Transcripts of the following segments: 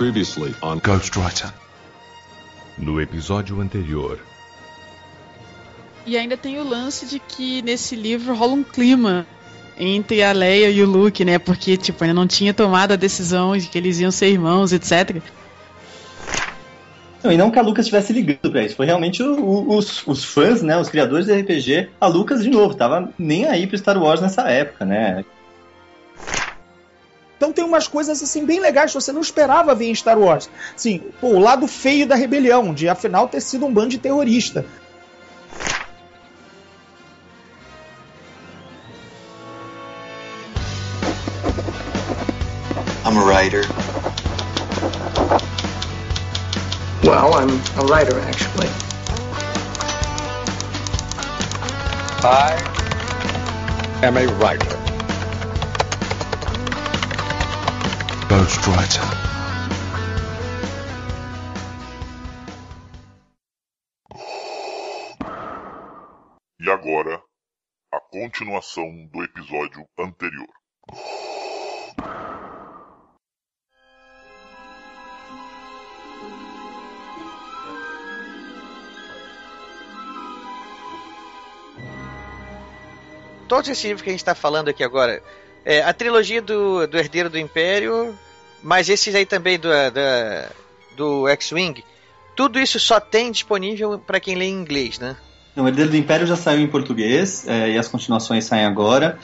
Previously on Ghostwriter. No episódio anterior. E ainda tem o lance de que nesse livro rola um clima entre a Leia e o Luke, né? Porque, tipo, ainda não tinha tomado a decisão de que eles iam ser irmãos, etc. Não, e não que a Lucas estivesse ligando pra isso, foi realmente o, o, os, os, fãs, né, os criadores de RPG, a Lucas, de novo, tava nem aí pro Star Wars nessa época, né? Então tem umas coisas assim bem legais que você não esperava ver em Star Wars. Sim, o lado feio da rebelião, de afinal ter sido um bando de terrorista. I'm a writer. Well, I'm a writer, actually. I am a writer. Ghostwriter. E agora, a continuação do episódio anterior. todos esses livros que a gente está falando aqui agora, é, a trilogia do, do Herdeiro do Império, mas esses aí também do, do X-Wing, tudo isso só tem disponível para quem lê em inglês, né? o Herdeiro do Império já saiu em português é, e as continuações saem agora.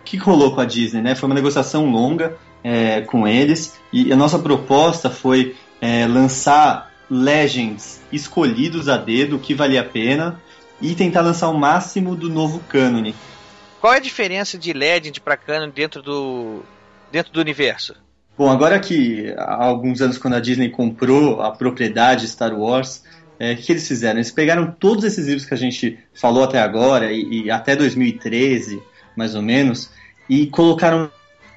O que rolou com a Disney? Né? Foi uma negociação longa é, com eles e a nossa proposta foi é, lançar Legends escolhidos a dedo, que valia a pena, e tentar lançar o máximo do novo cânone. Qual é a diferença de Legend para Canon dentro do, dentro do universo? Bom, agora que há alguns anos, quando a Disney comprou a propriedade Star Wars, é, o que eles fizeram? Eles pegaram todos esses livros que a gente falou até agora, e, e até 2013, mais ou menos, e colocaram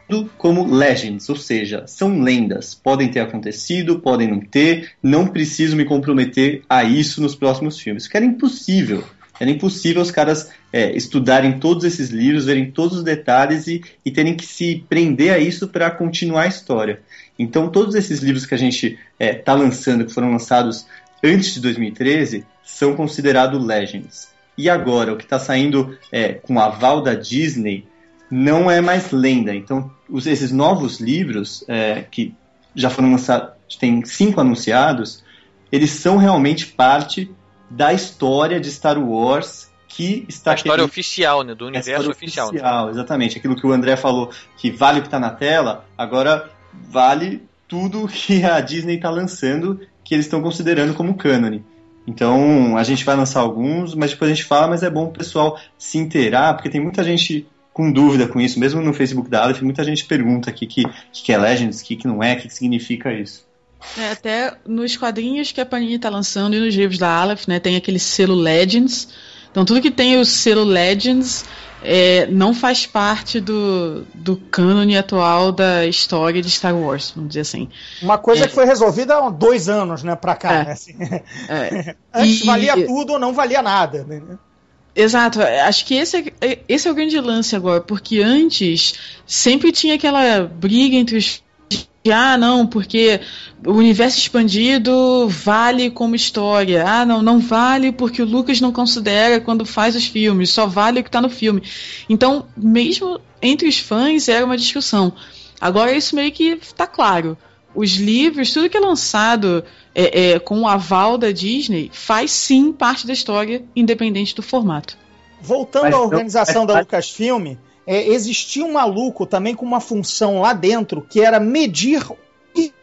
tudo como legends, ou seja, são lendas. Podem ter acontecido, podem não ter, não preciso me comprometer a isso nos próximos filmes. Que era impossível. Era impossível os caras é, estudarem todos esses livros, verem todos os detalhes e, e terem que se prender a isso para continuar a história. Então, todos esses livros que a gente está é, tá lançando, que foram lançados antes de 2013, são considerados legends. E agora, o que está saindo é, com o aval da Disney não é mais lenda. Então, os, esses novos livros, é, que já foram lançados, tem cinco anunciados, eles são realmente parte da história de Star Wars que está. A história oficial, né? Do universo oficial. oficial né? Exatamente. Aquilo que o André falou, que vale o que está na tela, agora vale tudo que a Disney está lançando, que eles estão considerando como cânone. Então, a gente vai lançar alguns, mas depois a gente fala, mas é bom o pessoal se inteirar, porque tem muita gente com dúvida com isso, mesmo no Facebook da Aleph, muita gente pergunta aqui que, que é Legends, o que, que não é, o que, que significa isso. É, até nos quadrinhos que a Panini está lançando e nos livros da Aleph, né, tem aquele selo Legends. Então tudo que tem o selo Legends é, não faz parte do, do cânone atual da história de Star Wars, vamos dizer assim. Uma coisa é, que foi resolvida há dois anos, né, pra cá. É, né, assim. É. Antes e, valia tudo ou não valia nada. Né? Exato, acho que esse é, esse é o grande lance agora, porque antes sempre tinha aquela briga entre os ah, não, porque o universo expandido vale como história. Ah, não, não vale porque o Lucas não considera quando faz os filmes, só vale o que está no filme. Então, mesmo entre os fãs era uma discussão. Agora isso meio que está claro. Os livros, tudo que é lançado é, é, com o aval da Disney, faz sim parte da história, independente do formato. Voltando Mas, à organização da Lucasfilm, é, existia um maluco também com uma função lá dentro que era medir o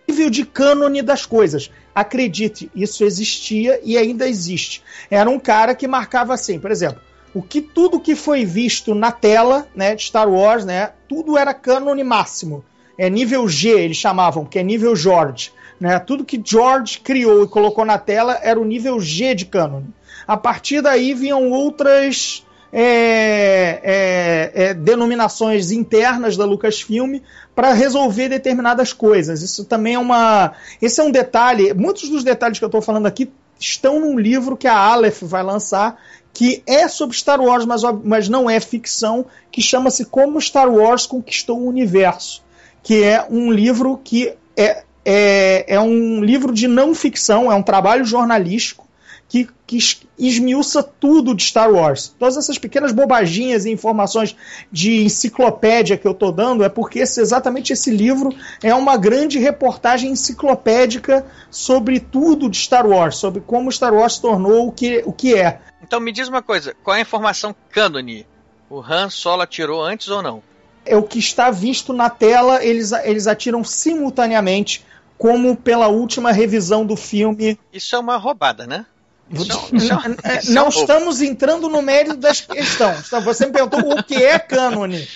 nível de cânone das coisas. Acredite, isso existia e ainda existe. Era um cara que marcava assim, por exemplo, o que tudo que foi visto na tela, né, de Star Wars, né, tudo era cânone máximo. É nível G, eles chamavam, que é nível George. Né? Tudo que George criou e colocou na tela era o nível G de cânone. A partir daí vinham outras é, é, é, denominações internas da Lucasfilm para resolver determinadas coisas. Isso também é uma. Esse é um detalhe. Muitos dos detalhes que eu estou falando aqui estão num livro que a Aleph vai lançar, que é sobre Star Wars, mas, mas não é ficção, que chama-se Como Star Wars Conquistou o Universo. Que é um livro que é é, é um livro de não ficção, é um trabalho jornalístico que, que esmiuça tudo de Star Wars. Todas essas pequenas bobaginhas e informações de enciclopédia que eu estou dando é porque esse, exatamente esse livro é uma grande reportagem enciclopédica sobre tudo de Star Wars, sobre como Star Wars se tornou o que, o que é. Então me diz uma coisa, qual é a informação cânone? O Han Solo atirou antes ou não? É o que está visto na tela, eles, eles atiram simultaneamente, como pela última revisão do filme. Isso é uma roubada, né? Isso, não estamos entrando no mérito das questões. Então, você me perguntou o que é cânone.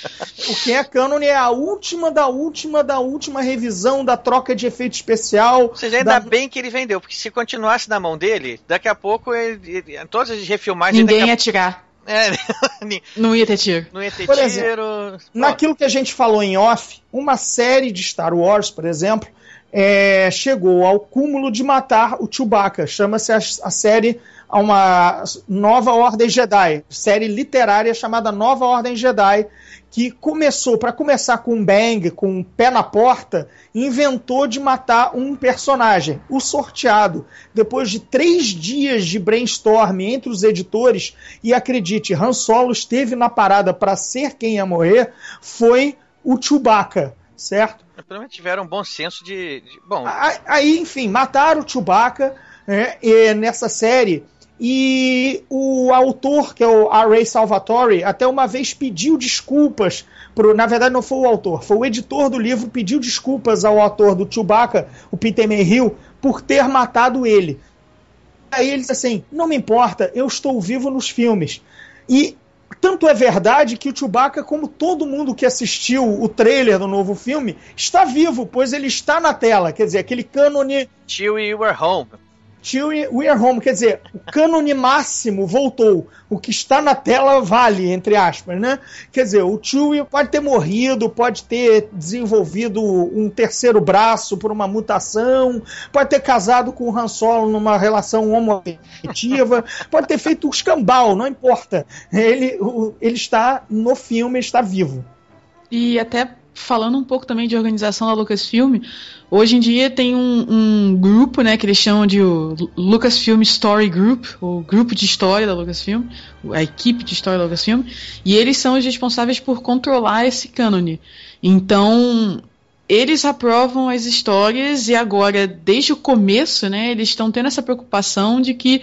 O que é cânone é a última da última da última revisão da troca de efeito especial. Ou seja, ainda da... bem que ele vendeu, porque se continuasse na mão dele, daqui a pouco ele, ele, todas as refilmagens. Ninguém a... ia tirar. É, não ia ter tiro. Não ia ter por tiro. Exemplo, naquilo que a gente falou em off, uma série de Star Wars, por exemplo, é, chegou ao cúmulo de matar o Chewbacca. Chama-se a, a, série uma nova Ordem Jedi, série literária chamada Nova Ordem Jedi, que começou, para começar com um bang, com um pé na porta, inventou de matar um personagem, o sorteado. Depois de três dias de brainstorm entre os editores, e acredite, Han Solo esteve na parada para ser quem ia morrer, foi o Chewbacca, certo? Menos tiveram um bom senso de. de bom. Aí, enfim, mataram o Chewbacca né, nessa série. E o autor, que é o R. Salvatore, até uma vez pediu desculpas. Pro, na verdade, não foi o autor, foi o editor do livro pediu desculpas ao autor do Chewbacca, o Peter Mayhew, por ter matado ele. Aí ele disse assim: não me importa, eu estou vivo nos filmes. E tanto é verdade que o Chewbacca, como todo mundo que assistiu o trailer do novo filme, está vivo, pois ele está na tela. Quer dizer, aquele cânone. Chewie, you were home. Chewie, we are home. Quer dizer, o cânone máximo voltou. O que está na tela vale, entre aspas, né? Quer dizer, o Chewie pode ter morrido, pode ter desenvolvido um terceiro braço por uma mutação, pode ter casado com o Han Solo numa relação homoafetiva, pode ter feito um escambau, não importa. Ele, ele está no filme, está vivo. E até falando um pouco também de organização da Lucasfilm, hoje em dia tem um, um, grupo, né, que eles chamam de o Lucasfilm Story Group, o grupo de história da Lucasfilm, a equipe de história da Lucasfilm, e eles são os responsáveis por controlar esse cânone. Então, eles aprovam as histórias e agora, desde o começo, né, eles estão tendo essa preocupação de que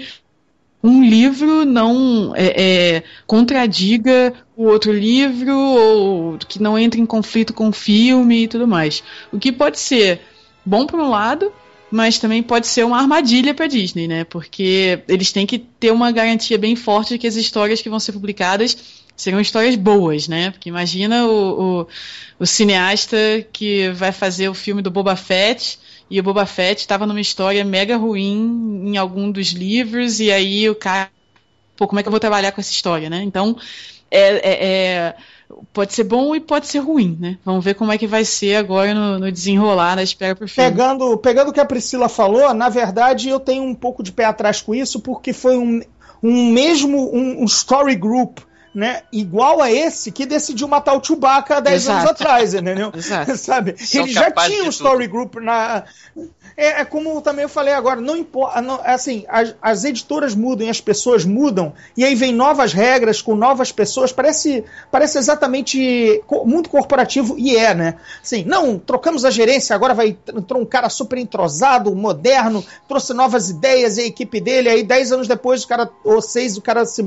um livro não é, é, contradiga o outro livro ou que não entre em conflito com o filme e tudo mais. O que pode ser bom por um lado, mas também pode ser uma armadilha para Disney, né? Porque eles têm que ter uma garantia bem forte de que as histórias que vão ser publicadas serão histórias boas, né? Porque imagina o, o, o cineasta que vai fazer o filme do Boba Fett e o Boba Fett estava numa história mega ruim em algum dos livros, e aí o cara. Pô, como é que eu vou trabalhar com essa história, né? Então, é, é, é, pode ser bom e pode ser ruim, né? Vamos ver como é que vai ser agora no, no desenrolar da espera pro filme. Pegando, pegando o que a Priscila falou, na verdade eu tenho um pouco de pé atrás com isso, porque foi um, um mesmo um, um story group né, igual a esse que decidiu matar o Chewbacca há 10 anos atrás, entendeu? Sabe? São Ele já tinha um story tudo. group na. É, é, como também eu falei agora, não importa. Assim, as, as, editoras mudam e as pessoas mudam, e aí vem novas regras com novas pessoas. Parece, parece exatamente muito corporativo, e é, né? Assim, não, trocamos a gerência, agora vai entrou um cara super entrosado, moderno, trouxe novas ideias e a equipe dele, aí 10 anos depois, o cara, ou seis, o cara se,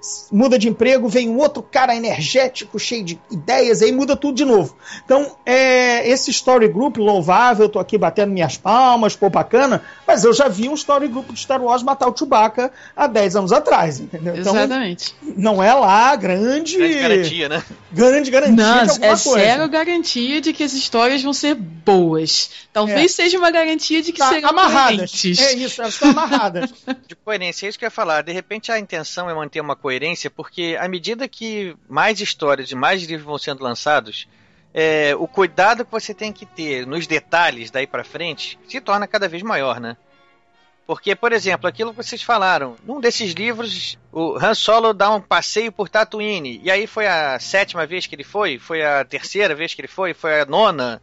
se muda de emprego vem um outro cara energético, cheio de ideias, aí muda tudo de novo. Então, é, esse story group louvável, tô aqui batendo minhas palmas, pô, bacana, mas eu já vi um story group de Star Wars matar o Chewbacca há 10 anos atrás, entendeu? Então, Exatamente. Não é lá grande... Grande garantia, né? Grande garantia não, de alguma é coisa. É zero garantia de que as histórias vão ser boas. Talvez é. seja uma garantia de que tá, serão amarradas. Coerentes. É isso, elas estão amarradas. De coerência, é isso que eu ia falar. De repente a intenção é manter uma coerência, porque à medida que mais histórias e mais livros vão sendo lançados, é, o cuidado que você tem que ter nos detalhes daí para frente se torna cada vez maior, né? Porque, por exemplo, aquilo que vocês falaram, num desses livros, o Han Solo dá um passeio por Tatooine, e aí foi a sétima vez que ele foi, foi a terceira vez que ele foi, foi a nona.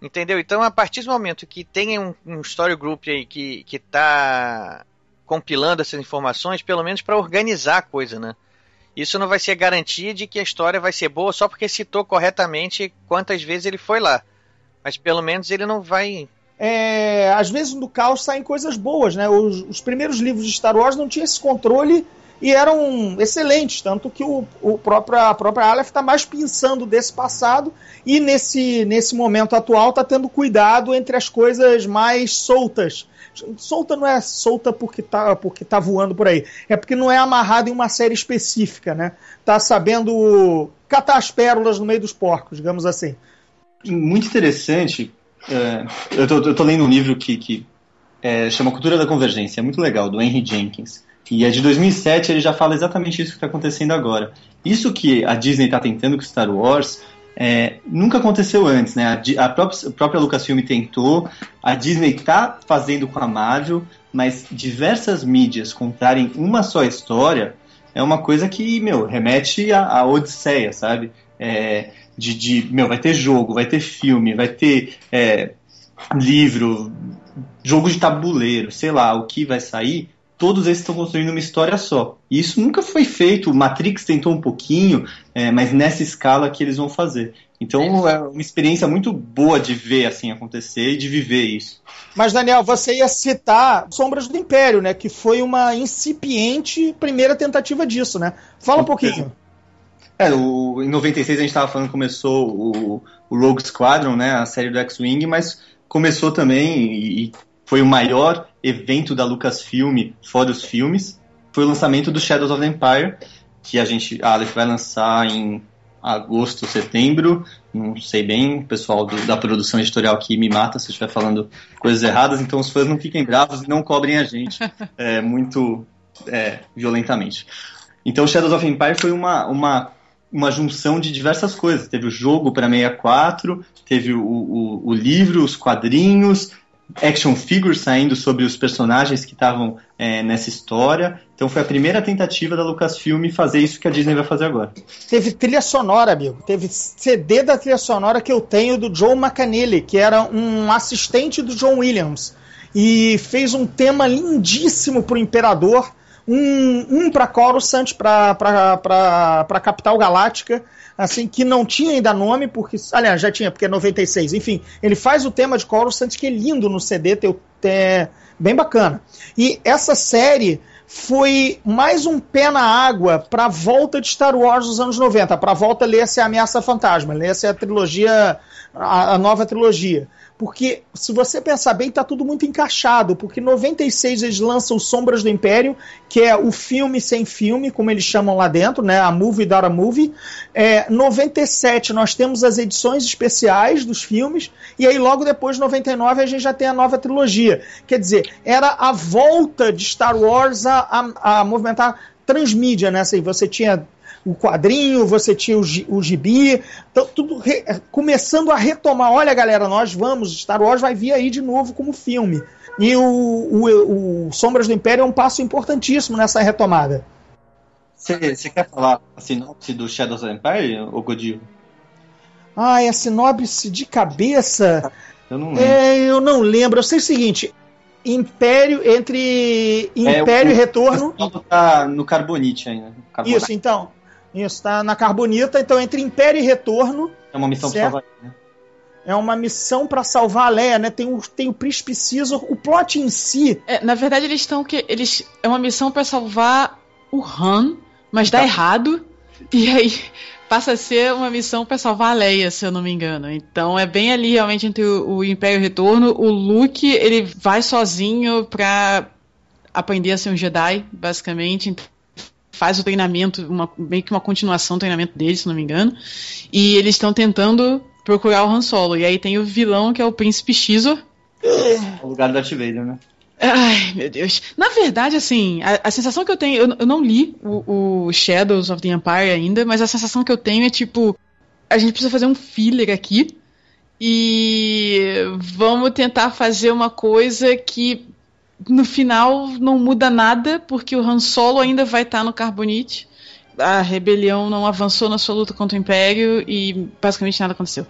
Entendeu? Então, a partir do momento que tem um, um story group aí que, que tá compilando essas informações, pelo menos para organizar a coisa, né? Isso não vai ser garantia de que a história vai ser boa só porque citou corretamente quantas vezes ele foi lá. Mas pelo menos ele não vai. É, às vezes no caos saem coisas boas, né? Os, os primeiros livros de Star Wars não tinham esse controle e eram excelentes, tanto que o, o a própria Aleph está mais pensando desse passado e nesse, nesse momento atual está tendo cuidado entre as coisas mais soltas. Solta não é solta porque tá, porque tá voando por aí, é porque não é amarrado em uma série específica, né? Tá sabendo catar as pérolas no meio dos porcos, digamos assim. Muito interessante. É, eu tô lendo um livro que, que é, chama Cultura da Convergência, é muito legal, do Henry Jenkins. E é de 2007, ele já fala exatamente isso que está acontecendo agora. Isso que a Disney está tentando com Star Wars é, nunca aconteceu antes, né? A, a, própria, a própria Lucasfilm tentou, a Disney está fazendo com a Marvel, mas diversas mídias contarem uma só história é uma coisa que, meu, remete à, à Odisseia, sabe? É, de, de, meu, vai ter jogo, vai ter filme, vai ter é, livro, jogo de tabuleiro, sei lá, o que vai sair, todos esses estão construindo uma história só. E isso nunca foi feito. O Matrix tentou um pouquinho, é, mas nessa escala que eles vão fazer. Então é uma experiência muito boa de ver assim acontecer e de viver isso. Mas Daniel, você ia citar Sombras do Império, né? Que foi uma incipiente primeira tentativa disso, né? Fala um pouquinho. É, o, em 96 a gente estava falando começou o, o Rogue Squadron, né? A série do X-Wing, mas começou também e foi o maior evento da Lucasfilm fora os filmes. Foi o lançamento do Shadows of the Empire, que a gente, a Aleph vai lançar em agosto, setembro. Não sei bem, o pessoal do, da produção editorial aqui me mata se eu estiver falando coisas erradas, então os fãs não fiquem bravos e não cobrem a gente é, muito é, violentamente. Então, Shadows of Empire foi uma, uma, uma junção de diversas coisas. Teve o jogo para 64, teve o, o, o livro, os quadrinhos, action figures saindo sobre os personagens que estavam é, nessa história. Então foi a primeira tentativa da Lucasfilm fazer isso que a Disney vai fazer agora. Teve trilha sonora, amigo. Teve CD da trilha sonora que eu tenho do Joe McAnally, que era um assistente do John Williams. E fez um tema lindíssimo pro Imperador. Um, um para Coruscant, para capital galáctica assim, que não tinha ainda nome, porque. Aliás, já tinha, porque é 96. Enfim, ele faz o tema de Coruscant, que é lindo no CD, tem, tem, bem bacana. E essa série foi mais um pé na água para a volta de Star Wars dos anos 90, para a volta ler-se a Ameaça Fantasma, ler-se a trilogia, a, a nova trilogia. Porque, se você pensar bem, tá tudo muito encaixado. Porque em 96 eles lançam Sombras do Império, que é o filme sem filme, como eles chamam lá dentro, né? A movie without a movie. É, 97 nós temos as edições especiais dos filmes. E aí, logo depois, 99, a gente já tem a nova trilogia. Quer dizer, era a volta de Star Wars a, a, a movimentar transmídia, né? Assim, você tinha o quadrinho, você tinha o, o gibi, então, tudo re, começando a retomar. Olha, galera, nós vamos, Star Wars vai vir aí de novo como filme. E o, o, o Sombras do Império é um passo importantíssimo nessa retomada. Você quer falar a sinopse do Shadows of Empire, ou Godil? Ah, a sinopse de cabeça. Eu não lembro. É, eu não lembro. Eu sei o seguinte: Império entre Império é, o, e Retorno. Tá no Carbonite ainda. Isso, então. Isso, tá na Carbonita. Então, entre Império e Retorno. É uma missão certo? pra salvar. Né? É uma missão para salvar a Leia, né? Tem o, tem o Príncipe Caesar. O plot em si. É, na verdade, eles estão que. Eles, é uma missão para salvar o Han, mas dá tá. errado. E aí passa a ser uma missão para salvar a Leia, se eu não me engano. Então é bem ali realmente entre o, o Império e o Retorno. O Luke, ele vai sozinho pra aprender a ser um Jedi, basicamente. Faz o treinamento, uma, meio que uma continuação do treinamento dele, se não me engano. E eles estão tentando procurar o Han Solo. E aí tem o vilão, que é o Príncipe Xizor. O lugar do Darth Vader, né? Ai, meu Deus. Na verdade, assim, a, a sensação que eu tenho. Eu, eu não li o, o, Shadows of the Empire ainda, mas a sensação que eu tenho é tipo. A gente precisa fazer um filler aqui. E vamos tentar fazer uma coisa que no final não muda nada, porque o Han Solo ainda vai estar tá no Carbonite. a rebelião não avançou na sua luta contra o Império e basicamente nada aconteceu.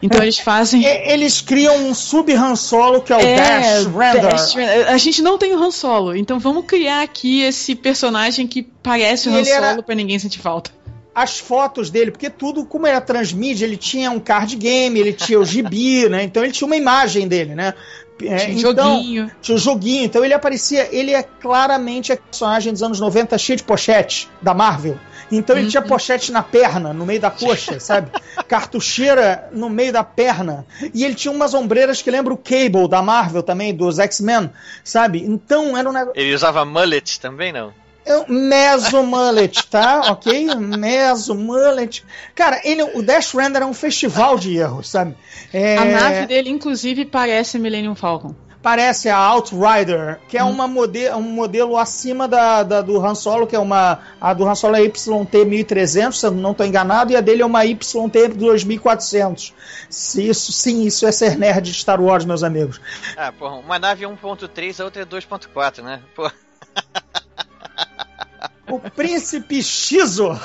Então eles fazem. Eles criam um sub-Han Solo que é o Dash Render. Dash Render. A gente não tem o Han Solo, então vamos criar aqui esse personagem que parece o Han Solo era- pra ninguém sentir falta. as fotos dele, porque tudo, como era transmídia, ele tinha um card game, ele tinha o gibi, né? Então ele tinha uma imagem dele, né? É, Tinha um então, joguinho. Tinha o joguinho, então ele aparecia, ele é claramente a personagem dos anos 90 cheio de pochete da Marvel. Então ele Uhum. tinha pochete na perna, no meio da coxa, sabe? Cartucheira no meio da perna. E ele tinha umas ombreiras que lembram o Cable da Marvel também, dos X-Men, sabe? Então era um negócio. Ele usava mullet também, não? É um meso mullet, tá? Ok? Meso mullet. Cara, ele, o Dash Render é um festival de erros, sabe? É, A nave dele, inclusive, parece a Millennium Falcon. parece a Outrider, que é uma mode um modelo acima da, da- do Han Solo, que é uma. A do Han Solo é YT 1300, se eu não estou enganado, e a dele é uma YT 2400. Se isso, sim, isso é ser nerd de Star Wars, meus amigos. Ah, porra, uma nave é 1.3, a outra é 2.4, né? Pô, O príncipe Xizor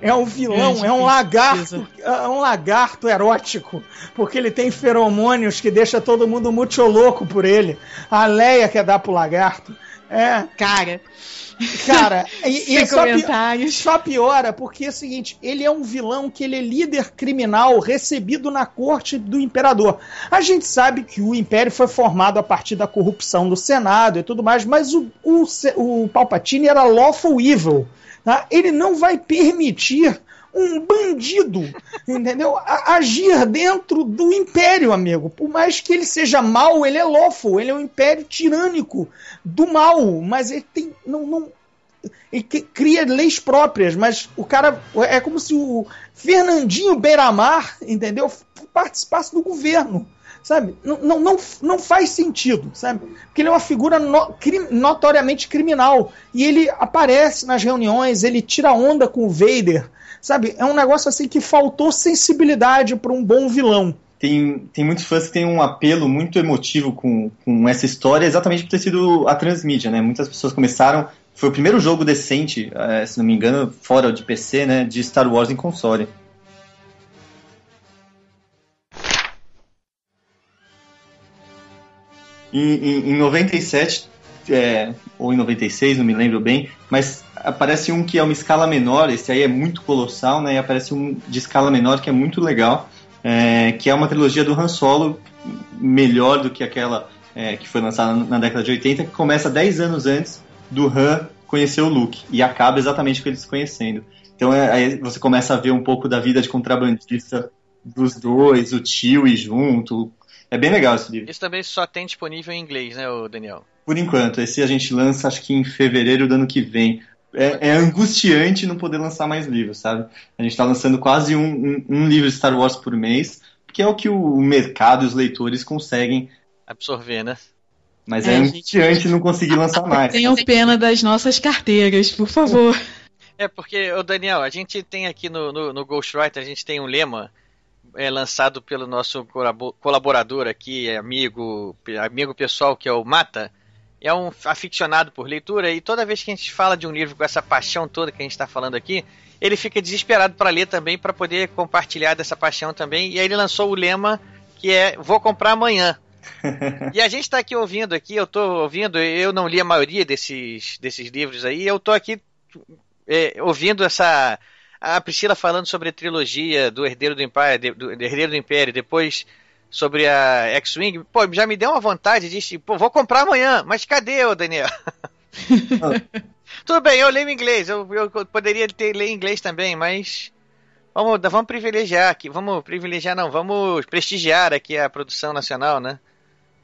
é um vilão, é um lagarto, Xizor. é um lagarto erótico, porque ele tem feromônios que deixa todo mundo muito louco por ele. A Leia quer dar pro lagarto. É, Cara, cara, e, e só, pi- só piora porque é o seguinte, ele é um vilão que ele é líder criminal recebido na corte do imperador. A gente sabe que o império foi formado a partir da corrupção do Senado e tudo mais, mas o, o, o Palpatine era lawful evil. tá? Ele não vai permitir um bandido, entendeu? A- agir dentro do império, amigo. Por mais que ele seja mau, ele é lawful, ele é um império tirânico do mal, mas ele tem não, não ele cria leis próprias, mas o cara é como se o Fernandinho Beiramar, entendeu? Participasse do governo. Sabe? Não, não, não, não faz sentido, sabe? Porque ele é uma figura no- cri- notoriamente criminal. E ele aparece nas reuniões, ele tira onda com o Vader. Sabe? É um negócio assim que faltou sensibilidade para um bom vilão. Tem, tem muitos fãs que têm um apelo muito emotivo com, com essa história, exatamente por ter sido a transmídia, né? Muitas pessoas começaram. Foi o primeiro jogo decente, eh, se não me engano, fora de PC, né? De Star Wars em console. Em, em, em 97, é, ou em 96, não me lembro bem, mas aparece um que é uma escala menor, esse aí é muito colossal, né? E aparece um de escala menor que é muito legal, é, que é uma trilogia do Han Solo, melhor do que aquela é, que foi lançada na década de 80, que começa 10 anos antes do Han conhecer o Luke, e acaba exatamente com eles conhecendo. Então é, aí você começa a ver um pouco da vida de contrabandista dos dois, o tio e junto. É bem legal esse livro. Isso também só tem disponível em inglês, né, Daniel? Por enquanto, esse a gente lança acho que em fevereiro do ano que vem. É, é angustiante não poder lançar mais livros, sabe? A gente está lançando quase um, um, um livro de Star Wars por mês, que é o que o mercado e os leitores conseguem, Absorver, né? mas é, É, angustiante não conseguir lançar mais. Tenham pena das nossas carteiras, por favor. É porque, ô Daniel, a gente tem aqui no, no, no Ghostwriter, a gente tem um lema é, lançado pelo nosso colabo- colaborador aqui, amigo, amigo pessoal, que é o Mata. É um aficionado por leitura e toda vez que a gente fala de um livro com essa paixão toda que a gente está falando aqui, ele fica desesperado para ler também, para poder compartilhar dessa paixão também. E aí ele lançou o lema que é Vou comprar amanhã. E a gente está aqui ouvindo aqui, eu estou ouvindo, eu não li a maioria desses, desses livros aí, eu estou aqui é, ouvindo essa a Priscila falando sobre a trilogia do Herdeiro do Império, do Herdeiro do Império, depois sobre a X-Wing, pô, já me deu uma vontade de, pô, vou comprar amanhã, mas cadê o Daniel? Tudo bem, eu leio inglês, eu, eu poderia ter ler inglês também, mas vamos, vamos privilegiar aqui, vamos privilegiar não, vamos prestigiar aqui a produção nacional, né?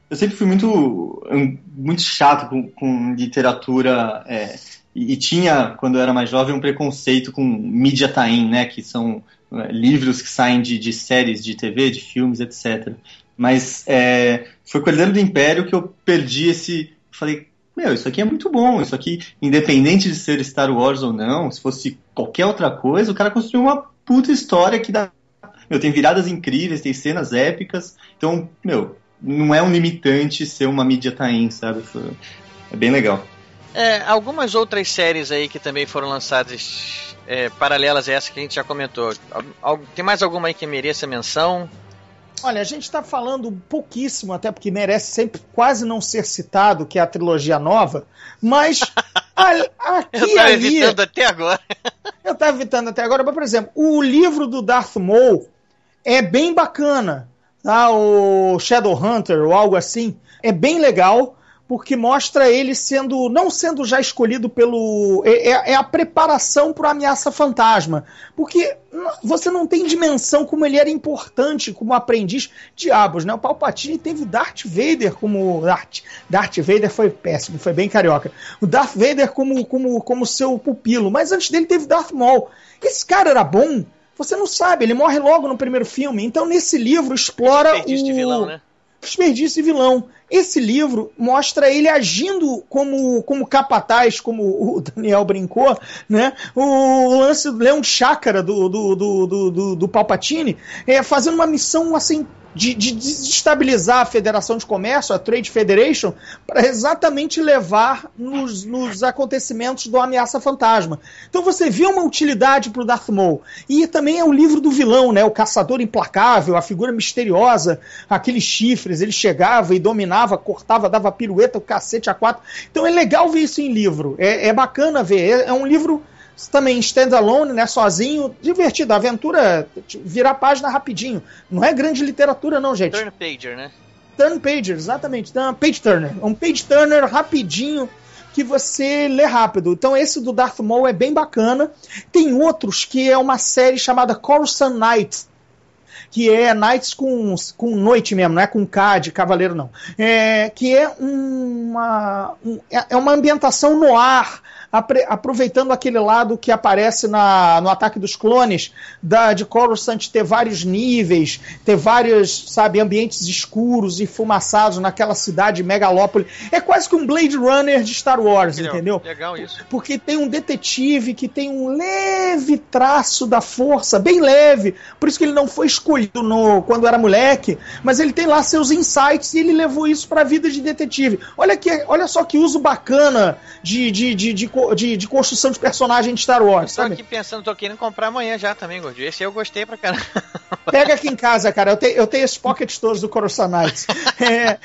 Eu sempre fui muito, muito chato com, com literatura é, e, e tinha, quando eu era mais jovem, um preconceito com mídia tain, né, que são é, livros que saem de, de séries de TV, de filmes, etc. Mas é, foi com o Herdeiro do Império que eu perdi esse... Falei, meu, isso aqui é muito bom, isso aqui, independente de ser Star Wars ou não, se fosse qualquer outra coisa, o cara construiu uma puta história que dá... Meu, tem viradas incríveis, tem cenas épicas, então, meu, não é um limitante ser uma mídia tain, sabe? É bem legal. É, algumas outras séries aí que também foram lançadas é, paralelas a essa que a gente já comentou. Tem mais alguma aí que mereça menção? Olha, a gente está falando pouquíssimo, até porque merece sempre quase não ser citado, que é a trilogia nova, mas a, aqui Eu tava ali, evitando até agora. eu estava evitando até agora, mas, por exemplo, o livro do Darth Maul é bem bacana, tá? o Shadowhunter ou algo assim, é bem legal, porque mostra ele sendo, não sendo já escolhido pelo. É, é- é a preparação para a ameaça fantasma. Porque você não tem dimensão como ele era importante como aprendiz. Diabos, né? O Palpatine teve o Darth Vader como. Darth, Darth Vader foi péssimo, foi bem carioca. O Darth Vader como, como, como seu pupilo. Mas antes dele teve o Darth Maul. Esse cara era bom. Você não sabe, ele morre logo no primeiro filme. Então, nesse livro, explora Desperdício o de vilão, né? desperdício e vilão. Esse livro mostra ele agindo como, como capataz, como o Daniel brincou, né? O lance do leão chácara do, do, do, do, do Palpatine, é, fazendo uma missão assim. De, de desestabilizar a Federação de Comércio, a Trade Federation, para exatamente levar nos, nos acontecimentos do Ameaça Fantasma. Então você vê uma utilidade para o Darth Maul. E também é o livro do vilão, né? O Caçador Implacável, a figura misteriosa, aqueles chifres, ele chegava e dominava, cortava, dava pirueta, o cacete a quatro. Então é legal ver isso em livro. É, é bacana ver. É, é um livro também standalone, né? Sozinho, divertido. A aventura virar página rapidinho. Não é grande literatura, não, gente. Turn Pager, né? Turn pager, exatamente. Então, page turner. Um page turner rapidinho que você lê rápido. Então esse do Darth Maul é bem bacana. Tem outros que é uma série chamada Coruscant Nights, que é Knights com, com noite mesmo, não é com K de cavaleiro não. É, que é uma um- é é uma ambientação no ar, aproveitando aquele lado que aparece na, no Ataque dos Clones, da, de Coruscant ter vários níveis, ter vários, sabe, ambientes escuros e fumaçados naquela cidade megalópole. É quase que um Blade Runner de Star Wars, Legal, entendeu? Legal isso. Porque tem um detetive que tem um leve traço da força, bem leve. Por isso que ele não foi escolhido no, quando era moleque, mas ele tem lá seus insights e ele levou isso para a vida de detetive. Olha, que, olha só que uso bacana de, de, de, de, de- de construção de personagem de Star Wars, Tô sabe? aqui pensando, tô querendo comprar amanhã já também, Gordinho. Esse eu gostei pra caramba. Pega aqui em casa, cara. Eu, te, eu tenho esses pockets todos do Coruscant Knights. É,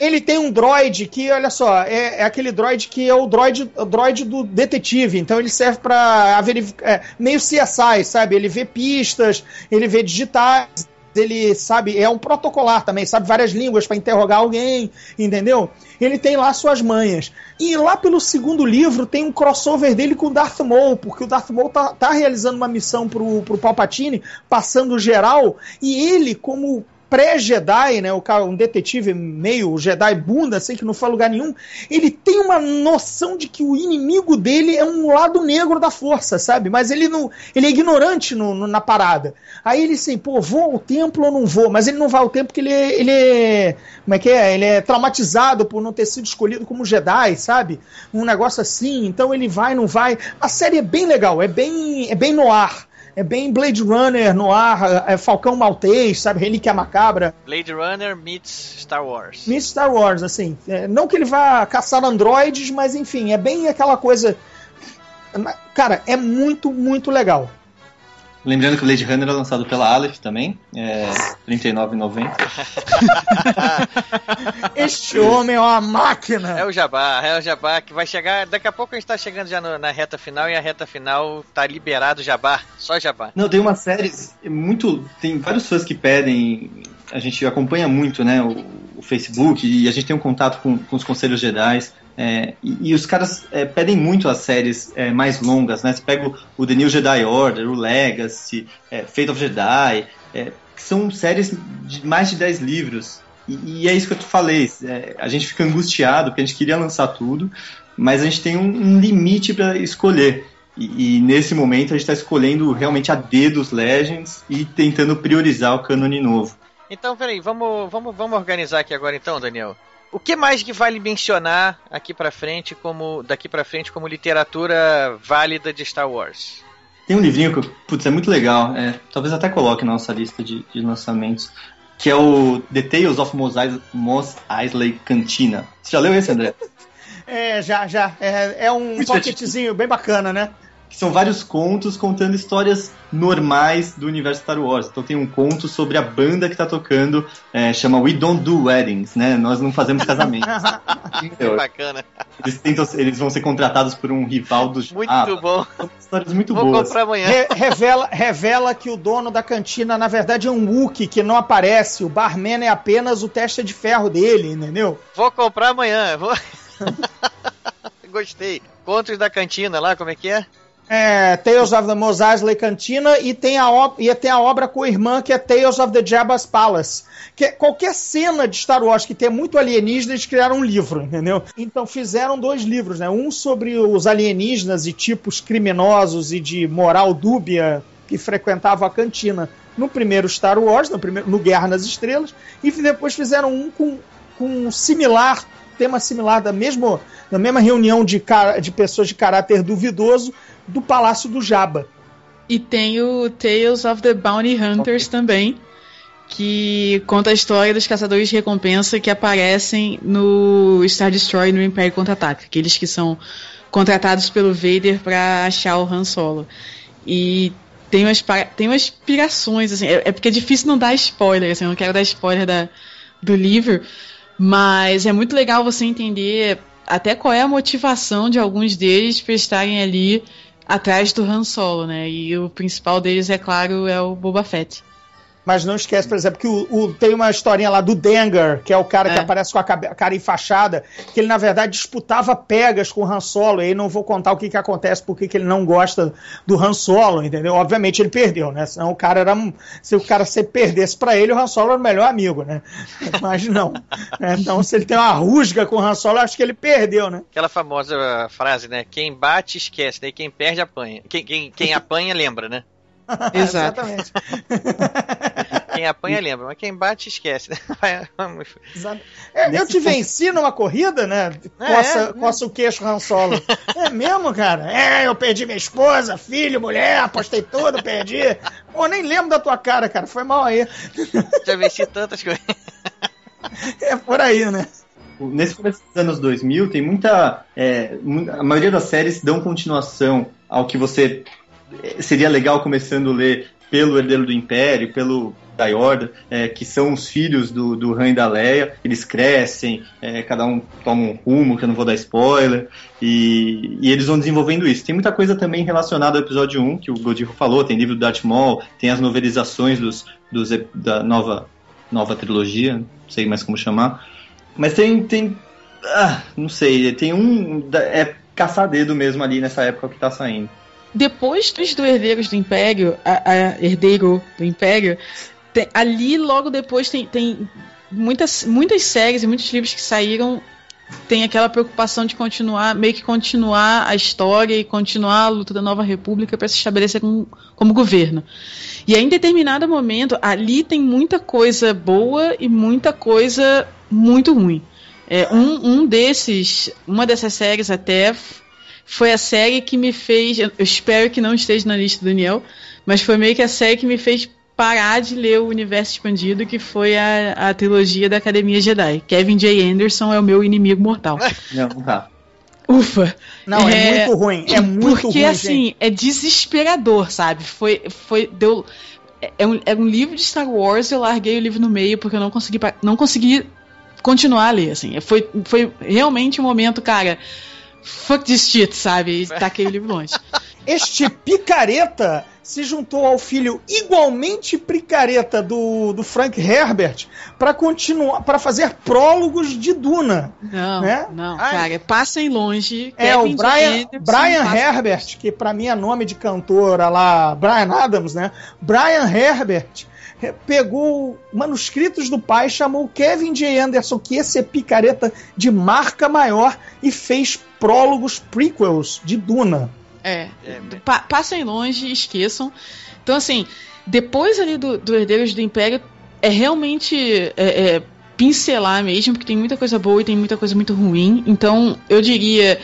ele tem um droid que, olha só, é, é aquele droid que é o droid, o droid do detetive. Então ele serve pra verificar. É, meio CSI, sabe? Ele vê pistas, ele vê digitais. Ele sabe, é um protocolar também, sabe várias línguas para interrogar alguém, entendeu? Ele tem lá suas manhas. E lá pelo segundo livro tem um crossover dele com o Darth Maul, porque o Darth Maul tá, tá realizando uma missão pro, pro Palpatine, passando geral, e ele, como pré-Jedi, né, o cara, um detetive meio Jedi bunda, sem que não foi lugar nenhum, ele tem uma noção de que o inimigo dele é um lado negro da força, sabe? Mas ele não, ele é ignorante no, no- na parada. Aí ele assim, pô, vou ao templo ou não vou? Mas ele não vai ao templo porque ele, é- ele é, como é que é? Ele é traumatizado por não ter sido escolhido como Jedi, sabe? Um negócio assim. Então ele vai, não vai. A série é bem legal, é bem, é bem no ar. É bem Blade Runner no ar, é Falcão Maltês, sabe? Relíquia Macabra. Blade Runner meets Star Wars. Miss Star Wars, assim. É, não que ele vá caçar androides, mas enfim, é bem aquela coisa. Cara, é muito, muito legal. Lembrando que o Blade Runner é lançado pela Aleph também, é R$ 39,90. Este homem é uma máquina! É o Jabá, é o Jabá que vai chegar. Daqui a pouco a gente tá chegando já no- na reta final e a reta final tá liberado Jabá. Só Jabá. Não, tem uma série muito. Tem vários fãs que pedem. A gente acompanha muito, né? O, o Facebook e a gente tem um contato com, com os conselhos Jedi. é, e, e os caras é, pedem muito as séries é, mais longas, né? Você pega o, o The New Jedi Order, o Legacy, é, Fate of Jedi, é, que são séries de mais de 10 livros. E, e é isso que eu te falei. é, a gente fica angustiado porque a gente queria lançar tudo, mas a gente tem um, um limite para escolher. E, e nesse momento a gente está escolhendo realmente a dedo os Legends e tentando priorizar o cânone novo. Então, peraí, vamos, vamos, vamos organizar aqui agora então, Daniel. O que mais que vale mencionar aqui pra frente como daqui pra frente como literatura válida de Star Wars? Tem um livrinho que, putz, é muito legal, é, talvez até coloque na nossa lista de, de lançamentos, que é o The Tales of Mos Eisley Cantina. Você já leu esse, André? É, já, já. É, é um pocketzinho bem bacana, né? Que são vários contos contando histórias normais do universo Star Wars. Então tem um conto sobre a banda que tá tocando, é, chama We Don't Do Weddings, né? Nós não fazemos casamentos. é bacana. Eles, tentam, eles vão ser contratados por um rival do Muito ah, bom. São histórias muito Vou boas. comprar amanhã. Re revela, revela que o dono da cantina, na verdade, é um Wookie que não aparece. O barman é apenas o teste de ferro dele, entendeu? Vou comprar amanhã. Vou... Gostei. Contos da cantina lá, como é que é? É, Tales of the Mos Eisley Cantina e tem, a e tem a obra com a irmã que é Tales of the Jabba's Palace. Que é, qualquer cena de Star Wars que tem muito alienígena, eles criaram um livro, entendeu? Então fizeram dois livros, né? Um sobre os alienígenas e tipos criminosos e de moral dúbia que frequentavam a cantina no primeiro Star Wars, no, primeiro, no Guerra nas Estrelas, e depois fizeram um com, com um similar tema similar da, mesmo, da mesma reunião de, de pessoas de caráter duvidoso do Palácio do Jabba. E tem o Tales of the Bounty Hunters okay. também, que conta a história dos caçadores de recompensa que aparecem no Star Destroyer no Império Contra-Ataca, aqueles que são contratados pelo Vader para achar o Han Solo. E tem umas, tem umas pirações, assim, é, é, porque é difícil não dar spoiler, assim, eu não quero dar spoiler da, do livro, mas é muito legal você entender até qual é a motivação de alguns deles para estarem ali atrás do Han Solo, né? E o principal deles, é claro, é o Boba Fett. Mas não esquece, por exemplo, que o, o, tem uma historinha lá do Dengar, que é o cara é. que aparece com a cara enfaixada, que ele na verdade disputava pegas com o Han Solo, e aí não vou contar o que, que acontece, porque que ele não gosta do Han Solo, entendeu? Obviamente ele perdeu, né? Senão o cara era. Se o cara se perdesse para ele, o Han Solo era o melhor amigo, né? Mas não. Né? Então, se ele tem uma rusga com o Han Solo, acho que ele perdeu, né? Aquela famosa frase, né? Quem bate, esquece, né? Quem perde, apanha. Quem, quem, quem apanha, lembra, né? Exatamente. quem apanha lembra, mas quem bate esquece. é, eu te venci numa corrida, né? Coça, é, coça o queixo Han Solo. É mesmo, cara? É, eu perdi minha esposa, filho, mulher, apostei tudo, perdi. Pô, nem lembro da tua cara, cara. Foi mal aí. Já venci tantas coisas. É por aí, né? Nesse começo dos anos 2000, tem muita. É, a maioria das séries dão continuação ao que você seria legal começando a ler pelo Herdeiro do Império, pelo da é, que são os filhos do, do Han e da Leia, eles crescem, é, cada um toma um rumo, que eu não vou dar spoiler, e, e, eles vão desenvolvendo isso. Tem muita coisa também relacionada ao episódio 1, que o Godifo falou, tem livro do Darth Maul, tem as novelizações dos, dos, da nova, nova trilogia, não sei mais como chamar, mas tem, tem ah, não sei, tem um, é caçadedo mesmo ali nessa época que tá saindo depois dos do Herdeiros do Império, a, a Herdeiro do Império, tem, ali logo depois tem, tem muitas, muitas séries e muitos livros que saíram tem aquela preocupação de continuar, meio que continuar a história e continuar a luta da Nova República para se estabelecer como, como governo. E aí, em determinado momento, ali tem muita coisa boa e muita coisa muito ruim. É, um, um desses, uma dessas séries até foi a série que me fez. Eu espero que não esteja na lista do Daniel, mas foi meio que a série que me fez parar de ler o universo expandido, que foi a, a trilogia da Academia Jedi. Kevin J. Anderson é o meu inimigo mortal. Não, tá. Ufa. Não, é, é, muito ruim. É muito porque, ruim. Porque assim, gente. é desesperador, sabe? Foi. foi deu, é, é um, é um livro de Star Wars, eu larguei o livro no meio porque eu não consegui, não consegui continuar a ler, assim. Foi, foi realmente um momento, cara fuck this shit, sabe? E taquei o livro longe. Este picareta se juntou ao filho igualmente picareta do, do Frank Herbert para continuar para fazer prólogos de Duna. Não, né? não, Ai. cara, passem longe. É Kevin o Brian, Brian Herbert, que para mim é nome de cantora lá, Brian Adams, né? Brian Herbert pegou manuscritos do pai, chamou Kevin J. Anderson, que esse é picareta de marca maior, e fez prólogos prequels de Duna. É, é pa passem longe, esqueçam. Então, assim, depois ali do, do Herdeiros do Império, é realmente é, é, pincelar mesmo, porque tem muita coisa boa e tem muita coisa muito ruim. Então, eu diria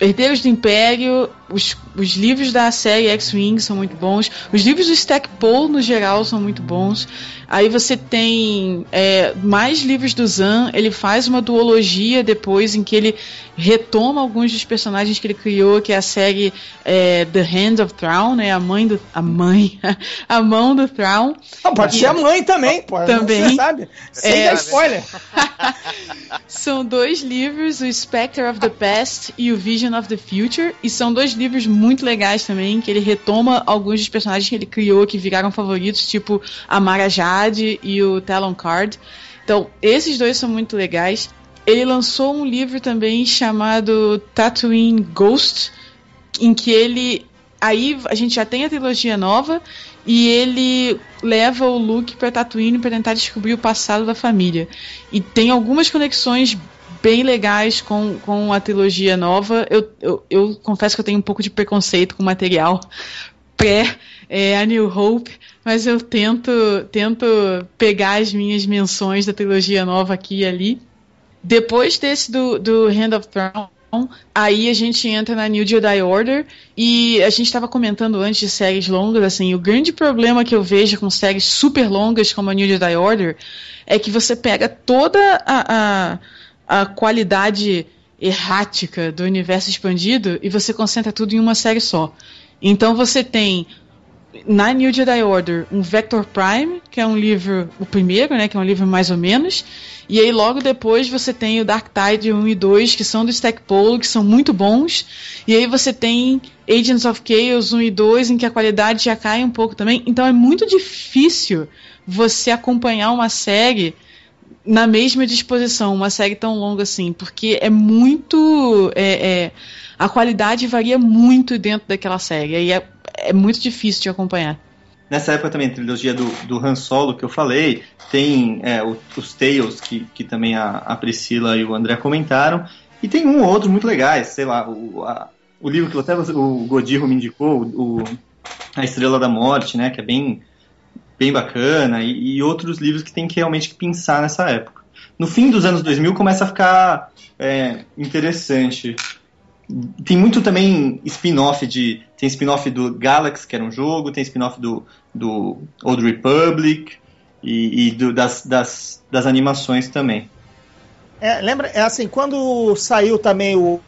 Herdeiros do Império, os, os livros da série X-Wing são muito bons. Os livros do Stackpole, no geral, são muito bons. Aí você tem é, mais livros do Zan. Ele faz uma duologia depois em que ele retoma alguns dos personagens que ele criou, que é a série é, The Hand of Thrawn, né? A mãe do. A mãe. a mão do Thrawn. Ah, pode ser a mãe também, pô. Também. Você sabe. Sem É, dar spoiler. São dois livros, o Spectre of the Past e o Vision of the Future, e são dois livros muito legais também, que ele retoma alguns dos personagens que ele criou que viraram favoritos, tipo a Mara Jade e o Talon Card. Então, esses dois são muito legais. Ele lançou um livro também chamado Tatooine Ghost, em que ele aí a gente já tem a trilogia nova e ele leva o Luke para Tatooine para tentar descobrir o passado da família. E tem algumas conexões bem legais com, com a trilogia nova. Eu, eu, eu confesso que eu tenho um pouco de preconceito com o material pré é, A New Hope, mas eu tento, tento pegar as minhas menções da trilogia nova aqui e ali. Depois desse do, do Hand of Thrones, aí a gente entra na New Jedi Order e a gente estava comentando antes de séries longas, assim, o grande problema que eu vejo com séries super longas como a New Jedi Order é que você pega toda a, a, a qualidade errática do universo expandido e você concentra tudo em uma série só. Então você tem na New Jedi Order um Vector Prime, que é um livro, o primeiro, né, que é um livro mais ou menos, e aí logo depois você tem o Dark Tide 1 e 2, que são do Stackpole, que são muito bons, e aí você tem Agents of Chaos 1 e 2, em que a qualidade já cai um pouco também, então é muito difícil você acompanhar uma série na mesma disposição, uma série tão longa assim, porque é muito. É, é, a qualidade varia muito dentro daquela série, e é, é muito difícil de acompanhar. Nessa época também, a trilogia do, do Han Solo que eu falei, tem é, o- os Tales, que, que também a, a Priscila e o André comentaram, e tem um ou outro muito legais, sei lá, o, a- o livro que até o Godiro me indicou, o, A Estrela da Morte, né, que é bem, bem bacana, e, e outros livros que tem que realmente pensar nessa época. No fim dos anos 2000 começa a ficar é, interessante. Tem muito também spin-off de. Tem spin-off do Galaxy, que era um jogo, tem spin-off do, do Old Republic e, e do- das, das, das animações também. É, lembra, é assim, quando saiu também o,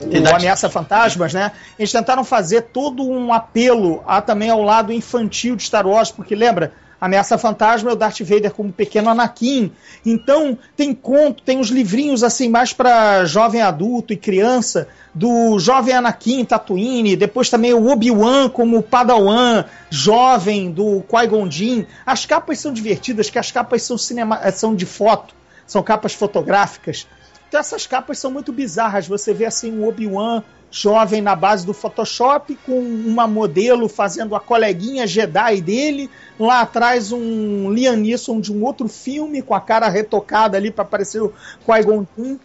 o. Ameaça Fantasmas, né? Eles tentaram fazer todo um apelo a, também ao lado infantil de Star Wars, porque lembra? Ameaça Fantasma é o Darth Vader como pequeno Anakin. Então, tem conto, tem uns livrinhos assim mais para jovem adulto e criança, do jovem Anakin Tatooine, depois também o Obi-Wan como Padawan, jovem do Qui-Gon Jinn. As capas são divertidas, que as capas são cinema, são de foto, são capas fotográficas. Então essas capas são muito bizarras. Você vê assim um Obi-Wan jovem na base do Photoshop, com uma modelo fazendo a coleguinha Jedi dele. Lá atrás um Liam Neeson de um outro filme, com a cara retocada ali para parecer o Qui-Gon Jinn.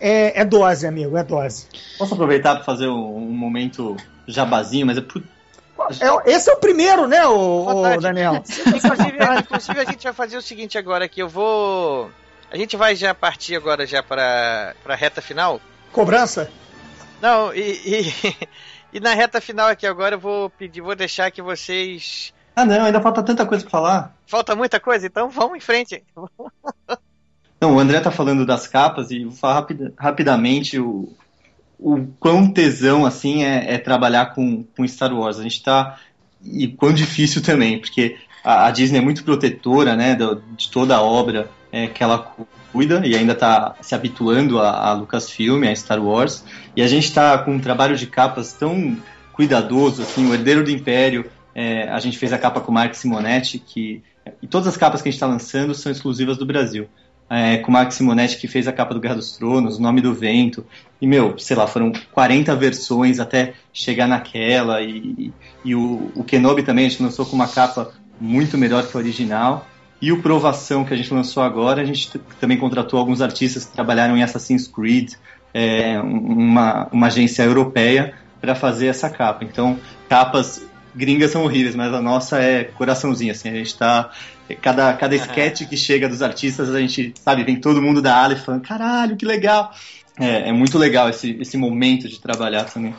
É, é dose, amigo, é dose. Posso aproveitar para fazer um, um momento jabazinho, mas é por- É- esse é o primeiro, né, o, Vontade. Daniel? Inclusive, inclusive, a gente vai fazer o seguinte agora que eu vou. A gente vai já partir agora já para a reta final. Cobrança? Não, e, e, e na reta final aqui agora eu vou pedir, vou deixar que vocês. Ah, não, ainda falta tanta coisa para falar. Falta muita coisa, então vamos em frente. Não, o André tá falando das capas e vou falar rapida- rapidamente o, o quão tesão assim é, é trabalhar com, com Star Wars. A gente tá. E quão difícil também, porque a, a Disney é muito protetora né, do- de toda a obra é, que ela cuida e ainda tá se habituando a, a Lucasfilm, a Star Wars. E a gente tá com um trabalho de capas tão cuidadoso, assim, o Herdeiro do Império. é, a gente fez a capa com o Mark Simonetti, que. E todas as capas que a gente está lançando são exclusivas do Brasil é, com o Max Simonetti que fez a capa do Guerra dos Tronos, Nome do Vento, e meu, sei lá, foram 40 versões até chegar naquela, e, e o, o Kenobi também a gente lançou com uma capa muito melhor que a original, e o Provação que a gente lançou agora, a gente também contratou alguns artistas que trabalharam em Assassin's Creed, é, um- uma, uma agência europeia, para fazer essa capa. Então, capas gringas são horríveis, mas a nossa é coraçãozinho, assim, a gente tá cada, cada sketch que chega dos artistas, a gente, sabe, vem todo mundo da e falando, caralho, que legal. É, é muito legal esse, esse momento de trabalhar também.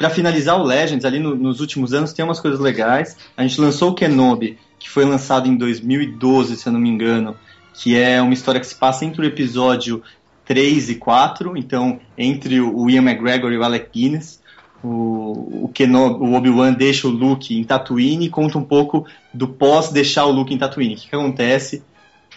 Para finalizar o Legends, ali no, nos últimos anos tem umas coisas legais. A gente lançou o Kenobi, que foi lançado em 2012, se eu não me engano, que é uma história que se passa entre o episódio 3 e 4, então entre o Ian McGregor e o Alec Guinness. O, o, Kenobi, o Obi-Wan deixa o Luke em Tatooine e conta um pouco do pós deixar o Luke em Tatooine. O que, que acontece?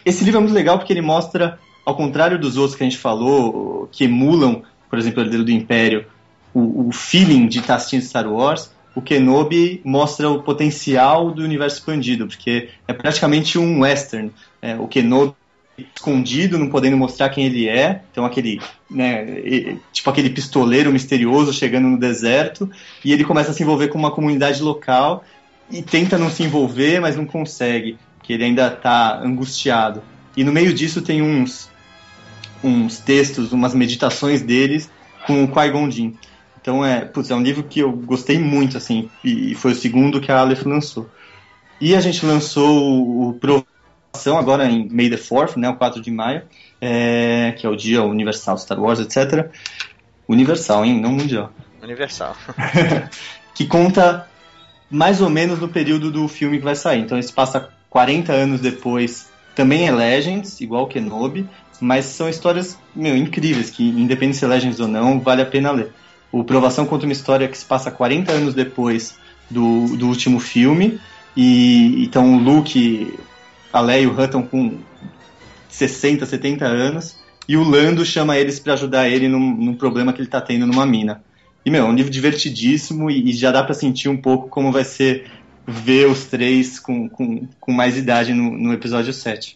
Esse livro é muito legal porque ele mostra, ao contrário dos outros que a gente falou, que emulam, por exemplo, o Herdeiro do Império, o, o feeling de estar assistindo Star Wars, o Kenobi mostra o potencial do universo expandido, porque é praticamente um western. É, o Kenobi escondido, não podendo mostrar quem ele é, então aquele, né, tipo aquele pistoleiro misterioso chegando no deserto, e ele começa a se envolver com uma comunidade local e tenta não se envolver, mas não consegue, porque ele ainda está angustiado. E no meio disso tem uns uns textos, umas meditações deles com o Qui-Gon Jinn. Então é, putz, é um livro que eu gostei muito, assim, e foi o segundo que a Aleph lançou. E a gente lançou o Provação agora em May the 4th, né, o 4 de maio, é, que é o dia universal Star Wars, etc. Universal, hein, não mundial. Universal. que conta mais ou menos no período do filme que vai sair. Então ele se passa 40 anos depois. Também é Legends, igual Kenobi, mas são histórias meu, incríveis, que independente se é Legends ou não, vale a pena ler. O Provação conta uma história que se passa 40 anos depois do, do último filme. E então o Luke, a Leia e o estão com 60, 70 anos. E o Lando chama eles para ajudar ele num, num, problema que ele está tendo numa mina. E, meu, é um livro divertidíssimo e, e já dá para sentir um pouco como vai ser ver os três com, com, com mais idade no, no episódio 7.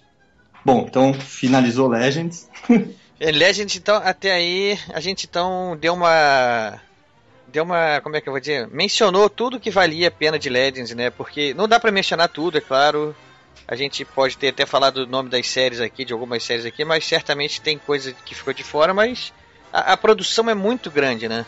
Bom, então finalizou Legends. É, Legends, então, até aí, a gente então deu uma. Deu uma. Como é que eu vou dizer? Mencionou tudo que valia a pena de Legends, né? Porque não dá para mencionar tudo, é claro. A gente pode ter até falado o nome das séries aqui, de algumas séries aqui, mas certamente tem coisa que ficou de fora, mas a, a produção é muito grande, né?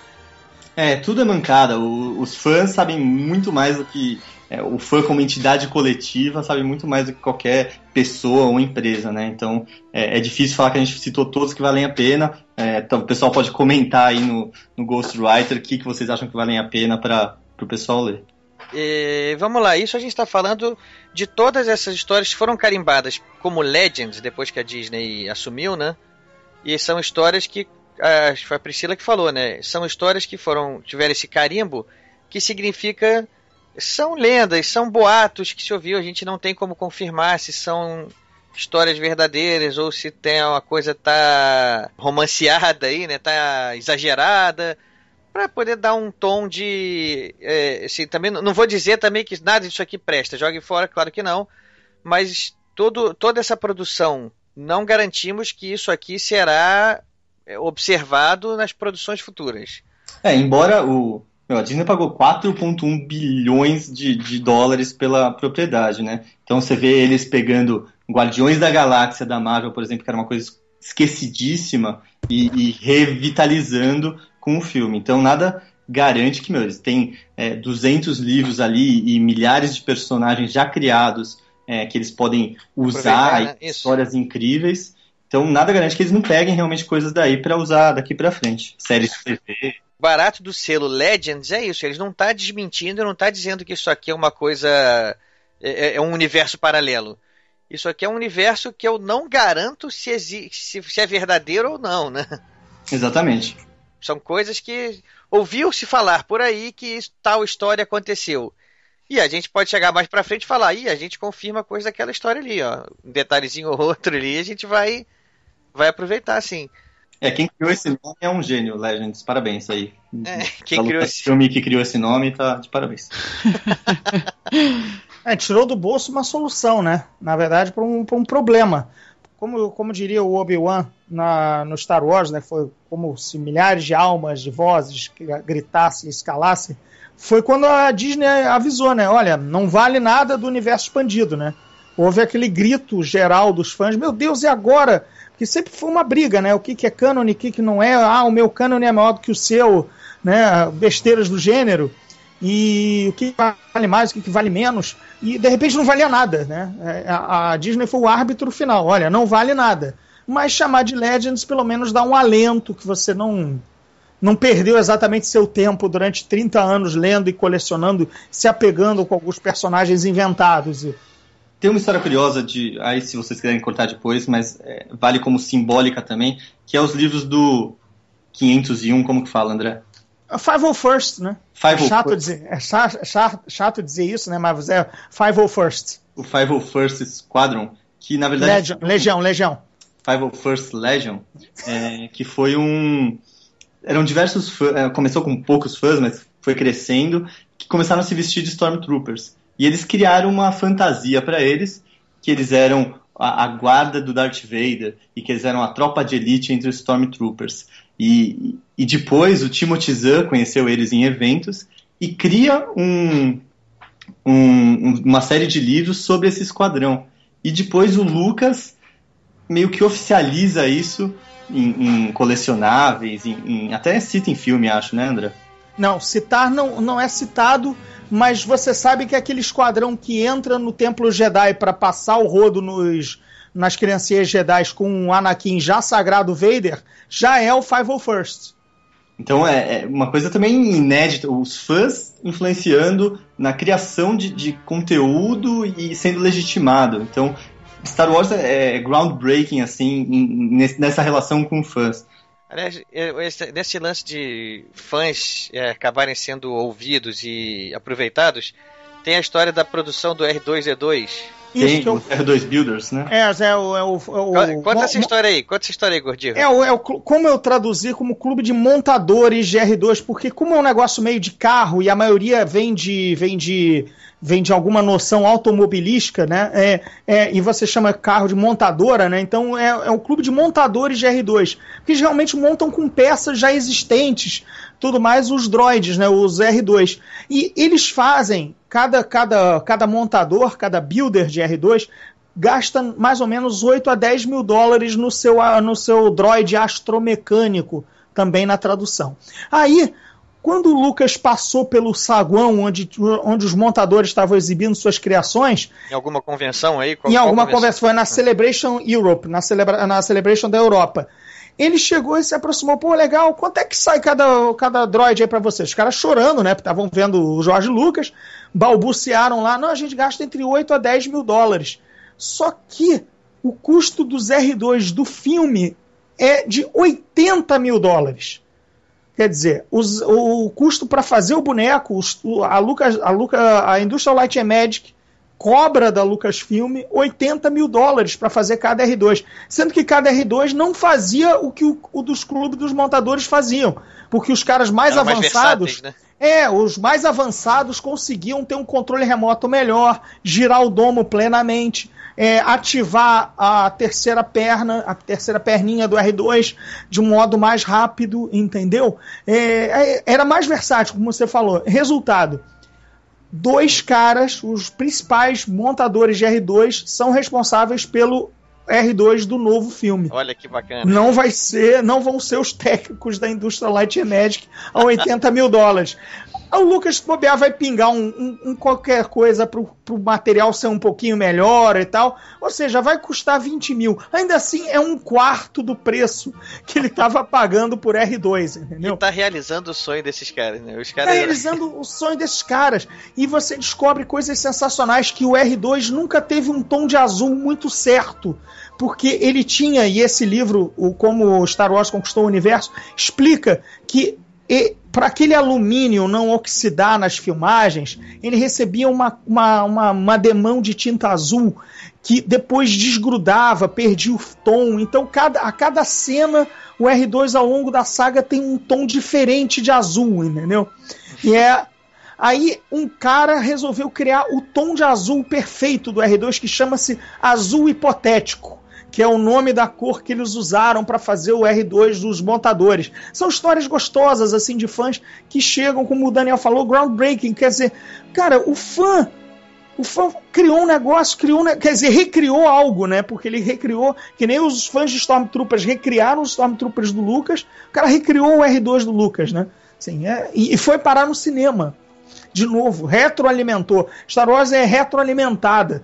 É, tudo é mancada. O, os fãs sabem muito mais do que é, o fã como entidade coletiva sabe muito mais do que qualquer pessoa ou empresa, né? Então é, é difícil falar que a gente citou todos que valem a pena. É, então, o pessoal pode comentar aí no, no Ghostwriter o que, que vocês acham que valem a pena para o pessoal ler. E, vamos lá, isso a gente está falando de todas essas histórias que foram carimbadas como Legends depois que a Disney assumiu, né? E são histórias que foi a Priscila que falou, né? São histórias que foram tiveram esse carimbo que significa são lendas, são boatos que se ouviu, a gente não tem como confirmar se são histórias verdadeiras ou se tem uma coisa tá romanceada aí, né? Tá exagerada para poder dar um tom de é, assim, também não vou dizer também que nada disso aqui presta, jogue fora, claro que não, mas todo, toda essa produção não garantimos que isso aqui será é, observado nas produções futuras. É, embora o, meu, a Disney pagou 4,1 bilhões de, de dólares pela propriedade, né? Então você vê eles pegando Guardiões da Galáxia da Marvel, por exemplo, que era uma coisa esquecidíssima, e, e revitalizando com o filme. Então nada garante que, meu, eles têm é, 200 livros ali e milhares de personagens já criados é, que eles podem usar, né? histórias incríveis. Então nada garante que eles não peguem realmente coisas daí para usar daqui para frente. Séries de TV, barato do selo Legends é isso. Eles não tá desmentindo, não tá dizendo que isso aqui é uma coisa. É, é, é, um universo paralelo. Isso aqui é um universo que eu não garanto se, se, se é verdadeiro ou não, né? Exatamente. São coisas que ouviu-se falar por aí que tal história aconteceu. E a gente pode chegar mais pra frente e falar, e a gente confirma coisa daquela história ali, ó. Um detalhezinho ou outro ali, a gente vai, vai aproveitar, assim. É, quem criou esse nome é um gênio, Legends. Parabéns aí. É, quem criou esse filme que criou esse nome tá de parabéns. é, tirou do bolso uma solução, né? Na verdade, para um, um problema. Como, como diria o Obi-Wan no Star Wars, né? Foi como se milhares de almas, de vozes gritassem e escalassem. Foi quando a Disney avisou, né? Olha, não vale nada do universo expandido, né? Houve aquele grito geral dos fãs: Meu Deus, e agora? Que sempre foi uma briga, né? O que, que é cânone, o que, que não é. Ah, o meu cânone é maior do que o seu, né? Besteiras do gênero. E o que vale mais, o que, vale menos. E de repente não valia nada, né? É, a, a Disney foi o árbitro final. Olha, não vale nada. Mas chamar de Legends pelo menos dá um alento que você não não perdeu exatamente seu tempo durante 30 anos lendo e colecionando, se apegando com alguns personagens inventados. Tem uma história curiosa de. Aí, se vocês quiserem cortar depois, mas é, vale como simbólica também, que é os livros do 501, como que fala, André? Five oh First, né? Five é chato, dizer, é chato, chato, dizer isso, né? Mas é Five oh First. O Five oh First Squadron, que na verdade. Legion, Legião, Legião. Five oh First Legion, é, que foi um. Eram diversos fãs, é, começou com poucos fãs, mas foi crescendo, que começaram a se vestir de Stormtroopers. E eles criaram uma fantasia para eles, que eles eram a, a, guarda do Darth Vader e que eles eram a tropa de elite entre os Stormtroopers. E, e depois o Timothy Zahn conheceu eles em eventos e cria um, um, uma série de livros sobre esse esquadrão. E depois o Lucas meio que oficializa isso em, em colecionáveis, em, em, até cita em filme, acho, né, André? Não, citar não, não é citado, mas você sabe que aquele esquadrão que entra no Templo Jedi para passar o rodo nos, nas criancinhas Jedi com o Anakin já sagrado Vader, já é o 501st. Então é, é, uma coisa também inédita, os fãs influenciando na criação de, de conteúdo e sendo legitimado. Então Star Wars é, é groundbreaking assim nessa relação com fãs. Aliás, nesse lance de fãs é, acabarem sendo ouvidos e aproveitados, tem a história da produção do R2D2, isso Tem, é o R2 Builders, né? É, é o. É o, é o conta essa história aí, conta essa história aí, Gordinho. É, o, é o, como eu traduzir como clube de montadores de R2, porque como é um negócio meio de carro e a maioria vem de. vem de vem de alguma noção automobilística, né? É, é, e você chama carro de montadora, né? Então é, é um clube de montadores de R2, que realmente montam com peças já existentes, tudo mais os droids, né? Os R2. E eles fazem cada, cada, cada montador, cada builder de R2 gasta mais ou menos 8 a 10 mil dólares no seu, no seu droid astromecânico, também na tradução. Aí, quando o Lucas passou pelo saguão onde, onde os montadores estavam exibindo suas criações. Em alguma convenção aí? Qual, em alguma convenção? foi na Celebration Europe, na, celebra, na Celebration da Europa. Ele chegou e se aproximou, pô, legal, quanto é que sai cada, cada droid aí para vocês? Os caras chorando, né? Estavam vendo o Jorge Lucas, balbuciaram lá, não, a gente gasta entre 8 a 10 mil dólares. Só que o custo dos R2 do filme é de 80 mil dólares. Quer dizer, os, o custo para fazer o boneco, os, a, Lucas, a, Luca, a Industrial Light and Magic cobra da Lucasfilm 80 mil dólares para fazer cada R2, sendo que cada R2 não fazia o que o, o dos clubes dos montadores faziam, porque os caras mais Eram avançados, mais né? é, os mais avançados conseguiam ter um controle remoto melhor, girar o domo plenamente. É, ativar a terceira perna, a terceira perninha do R2 de um modo mais rápido, entendeu? É, é era mais versátil, como você falou. Resultado: dois caras, os principais montadores de R2, são responsáveis pelo R2 do novo filme. Olha que bacana. Não vai ser, não vão ser os técnicos da indústria Light Magic a 80 mil dólares. O Lucas bobear vai pingar um, um, um, qualquer coisa pro, pro material ser um pouquinho melhor e tal. Ou seja, vai custar 20 mil. Ainda assim, é um quarto do preço que ele estava pagando por R2, entendeu? E tá realizando o sonho desses caras, né? Os caras... Tá realizando o sonho desses caras. E você descobre coisas sensacionais que o R2 nunca teve um tom de azul muito certo porque ele tinha, e esse livro, o Como Star Wars Conquistou o Universo, explica que para aquele alumínio não oxidar nas filmagens, ele recebia uma, uma, uma, uma demão de tinta azul que depois desgrudava, perdia o tom. Então, cada, a cada cena, o R2 ao longo da saga tem um tom diferente de azul, entendeu? E é. Aí um cara resolveu criar o tom de azul perfeito do R2 que chama-se azul hipotético que é o nome da cor que eles usaram para fazer o R2 dos montadores. São histórias gostosas, assim, de fãs que chegam, como o Daniel falou, groundbreaking. Quer dizer, cara, o fã. O fã criou um negócio, criou, quer dizer, recriou algo, né? Porque ele recriou, que nem os fãs de Stormtroopers recriaram os Stormtroopers do Lucas, o cara recriou o R2 do Lucas, né? Assim, é, e, foi parar no cinema. De novo, retroalimentou. Star Wars é retroalimentada.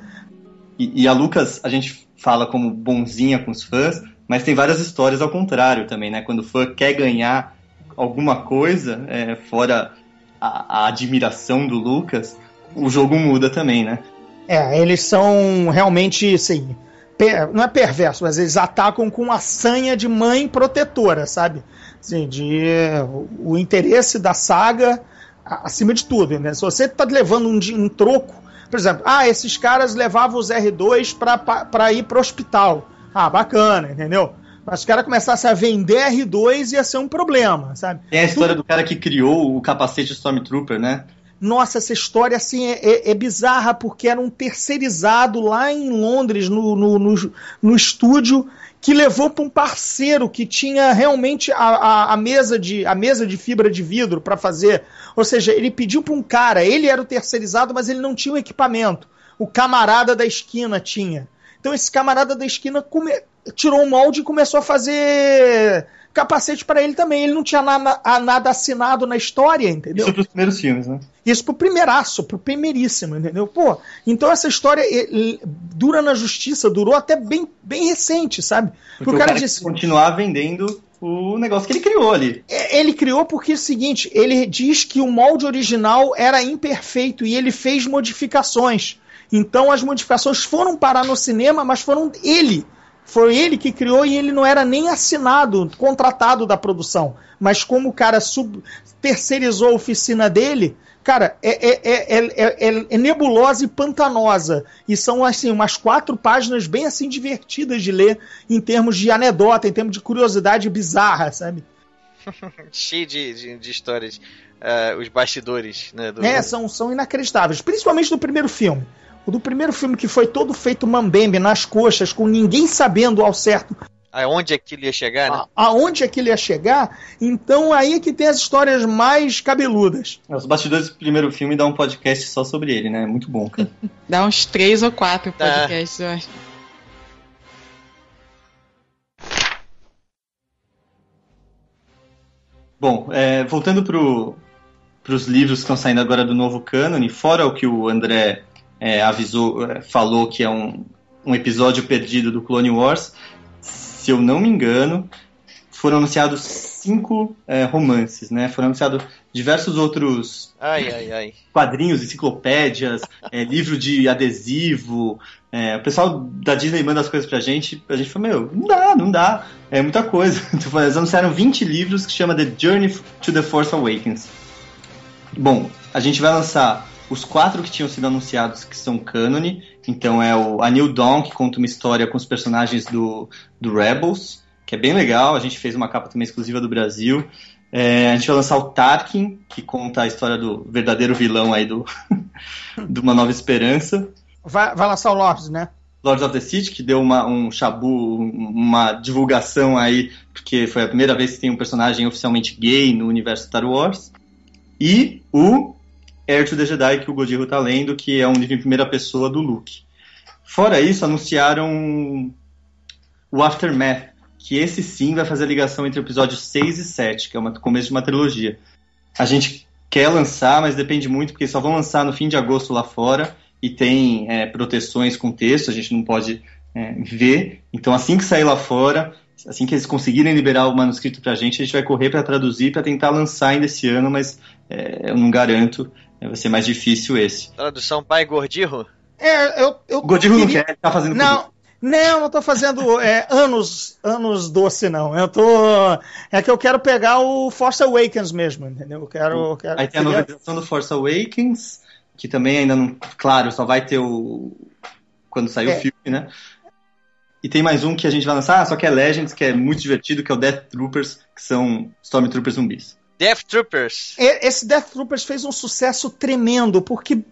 E, e a Lucas, a gente fala como bonzinha com os fãs, mas tem várias histórias ao contrário também, né? Quando o fã quer ganhar alguma coisa, é, fora a, a admiração do Lucas, o jogo muda também, né? É, eles são realmente, assim, per, não é perverso, mas eles atacam com a sanha de mãe protetora, sabe? Assim, de o, interesse da saga acima de tudo, né? Se você tá levando um, um troco, por exemplo, ah, esses caras levavam os R2 para ir pro hospital. Ah, bacana, entendeu? Mas os caras começassem a vender R2 ia ser um problema, sabe? Tem a história do cara que criou o capacete Stormtrooper, né? Nossa, essa história assim é, é, é, bizarra porque era um terceirizado lá em Londres, no, no, no, no estúdio, que levou para um parceiro que tinha realmente a, a, a, mesa, de, a mesa de fibra de vidro para fazer. Ou seja, ele pediu para um cara, ele era o terceirizado, mas ele não tinha o equipamento. O camarada da esquina tinha. Então esse camarada da esquina come... tirou o molde e começou a fazer capacete para ele também. Ele não tinha nada, nada assinado na história, entendeu? Isso pros primeiros filmes, né? Isso pro primeiraço, pro primeiríssimo, entendeu? Pô, então essa história ele, dura na justiça, durou até bem, bem recente, sabe? Porque, Porque o cara, cara disse... continuar vendendo o negócio que ele criou ali. É, ele criou porque é o seguinte, ele diz que o molde original era imperfeito e ele fez modificações. Então as modificações foram parar no cinema, mas foram ele. Foi ele que criou e ele não era nem assinado, contratado da produção. Mas como o cara sub, terceirizou a oficina dele, cara, é, é, é, é, nebulosa e pantanosa. E são assim umas quatro páginas bem assim divertidas de ler em termos de anedota, em termos de curiosidade bizarra, sabe? Cheio de, de, de histórias. Uh, os bastidores, né? Do... É, são, são inacreditáveis. Principalmente no primeiro filme. O do primeiro filme que foi todo feito mambembe nas coxas, com ninguém sabendo ao certo aonde aquilo ia chegar, né? Aonde aquilo ia chegar, então aí é que tem as histórias mais cabeludas. Os bastidores do primeiro filme dá um podcast só sobre ele, né? Muito bom, cara. dá uns três ou quatro podcasts, eu acho. Bom, é, voltando para os livros que estão saindo agora do novo cânone, fora o que o André é, avisou, é, falou que é um, um episódio perdido do Clone Wars. Se eu não me engano, foram anunciados cinco é, romances, né? Foram anunciados diversos outros ai, ai, ai. quadrinhos, enciclopédias, é, livro de adesivo. É, o pessoal da Disney manda as coisas pra gente, a gente fala, meu, não dá, não dá. É muita coisa. Então, eles anunciaram 20 livros que chama The Journey to the Force Awakens. Bom, a gente vai lançar os quatro que tinham sido anunciados que são cânone. Então é o A New Dawn, que conta uma história com os personagens do, do Rebels, que é bem legal. A gente fez uma capa também exclusiva do Brasil. É, a gente vai lançar o Tarkin, que conta a história do verdadeiro vilão aí do, do Uma Nova Esperança. Vai, vai lançar o Lords, né? Lords of the City, que deu uma, um chabu, uma divulgação aí, porque foi a primeira vez que tem um personagem oficialmente gay no universo Star Wars. E o Heir to the Jedi, que o Godiro tá lendo, que é um livro em primeira pessoa do Luke. Fora isso, anunciaram o Aftermath, que esse sim vai fazer a ligação entre o episódio 6 e 7, que é o começo de uma trilogia. A gente quer lançar, mas depende muito, porque só vão lançar no fim de agosto lá fora, e tem é, proteções com texto, a gente não pode é, ver. Então, assim que sair lá fora, assim que eles conseguirem liberar o manuscrito pra gente, a gente vai correr para traduzir, para tentar lançar ainda esse ano, mas é, eu não garanto. Vai ser mais difícil esse. Tradução pai Gordirro? É, eu. eu Gordirro queria... não quer, tá fazendo Não. Não, não tô fazendo é, anos, anos doce, não. Eu tô. É que eu quero pegar o Force Awakens mesmo, entendeu? Eu quero. Eu quero Aí tem a novelização do Force Awakens, que também ainda não. Claro, só vai ter o. Quando sair é. o filme, né? E tem mais um que a gente vai lançar, só que é Legends, que é muito divertido, que é o Death Troopers, que são Stormtroopers zumbis. Death Troopers. Esse Death Troopers fez um sucesso tremendo, porque.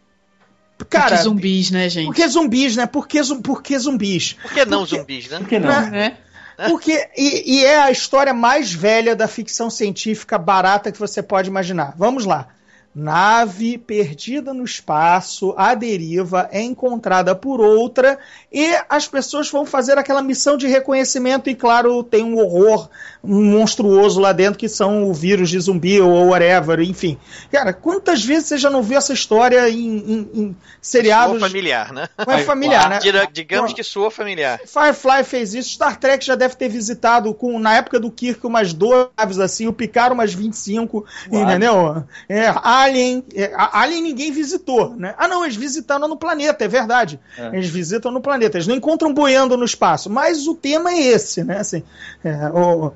Cara, porque zumbis, né, gente? Porque zumbis, né? Porque, porque zumbis. Por que não porque, zumbis, né? Por que não? Né? É. Porque, e, e, é a história mais velha da ficção científica barata que você pode imaginar. Vamos lá. Nave perdida no espaço, à deriva, é encontrada por outra e as pessoas vão fazer aquela missão de reconhecimento e, claro, tem um horror monstruoso lá dentro que são o vírus de zumbi ou whatever, enfim. Cara, quantas vezes você já não viu essa história em, em, em seriados... Soa familiar, né? É familiar, né? Digamos que soa familiar. Firefly fez isso, Star Trek já deve ter visitado, com, na época do Kirk, umas duas naves assim, o Picard umas 25, Uau. entendeu? É, Alien, é, Alien ninguém visitou, né? Ah, não, eles visitaram no planeta, é verdade. É. Eles visitam no planeta, eles não encontram boiando no espaço, mas o tema é esse, né? Assim, é, o,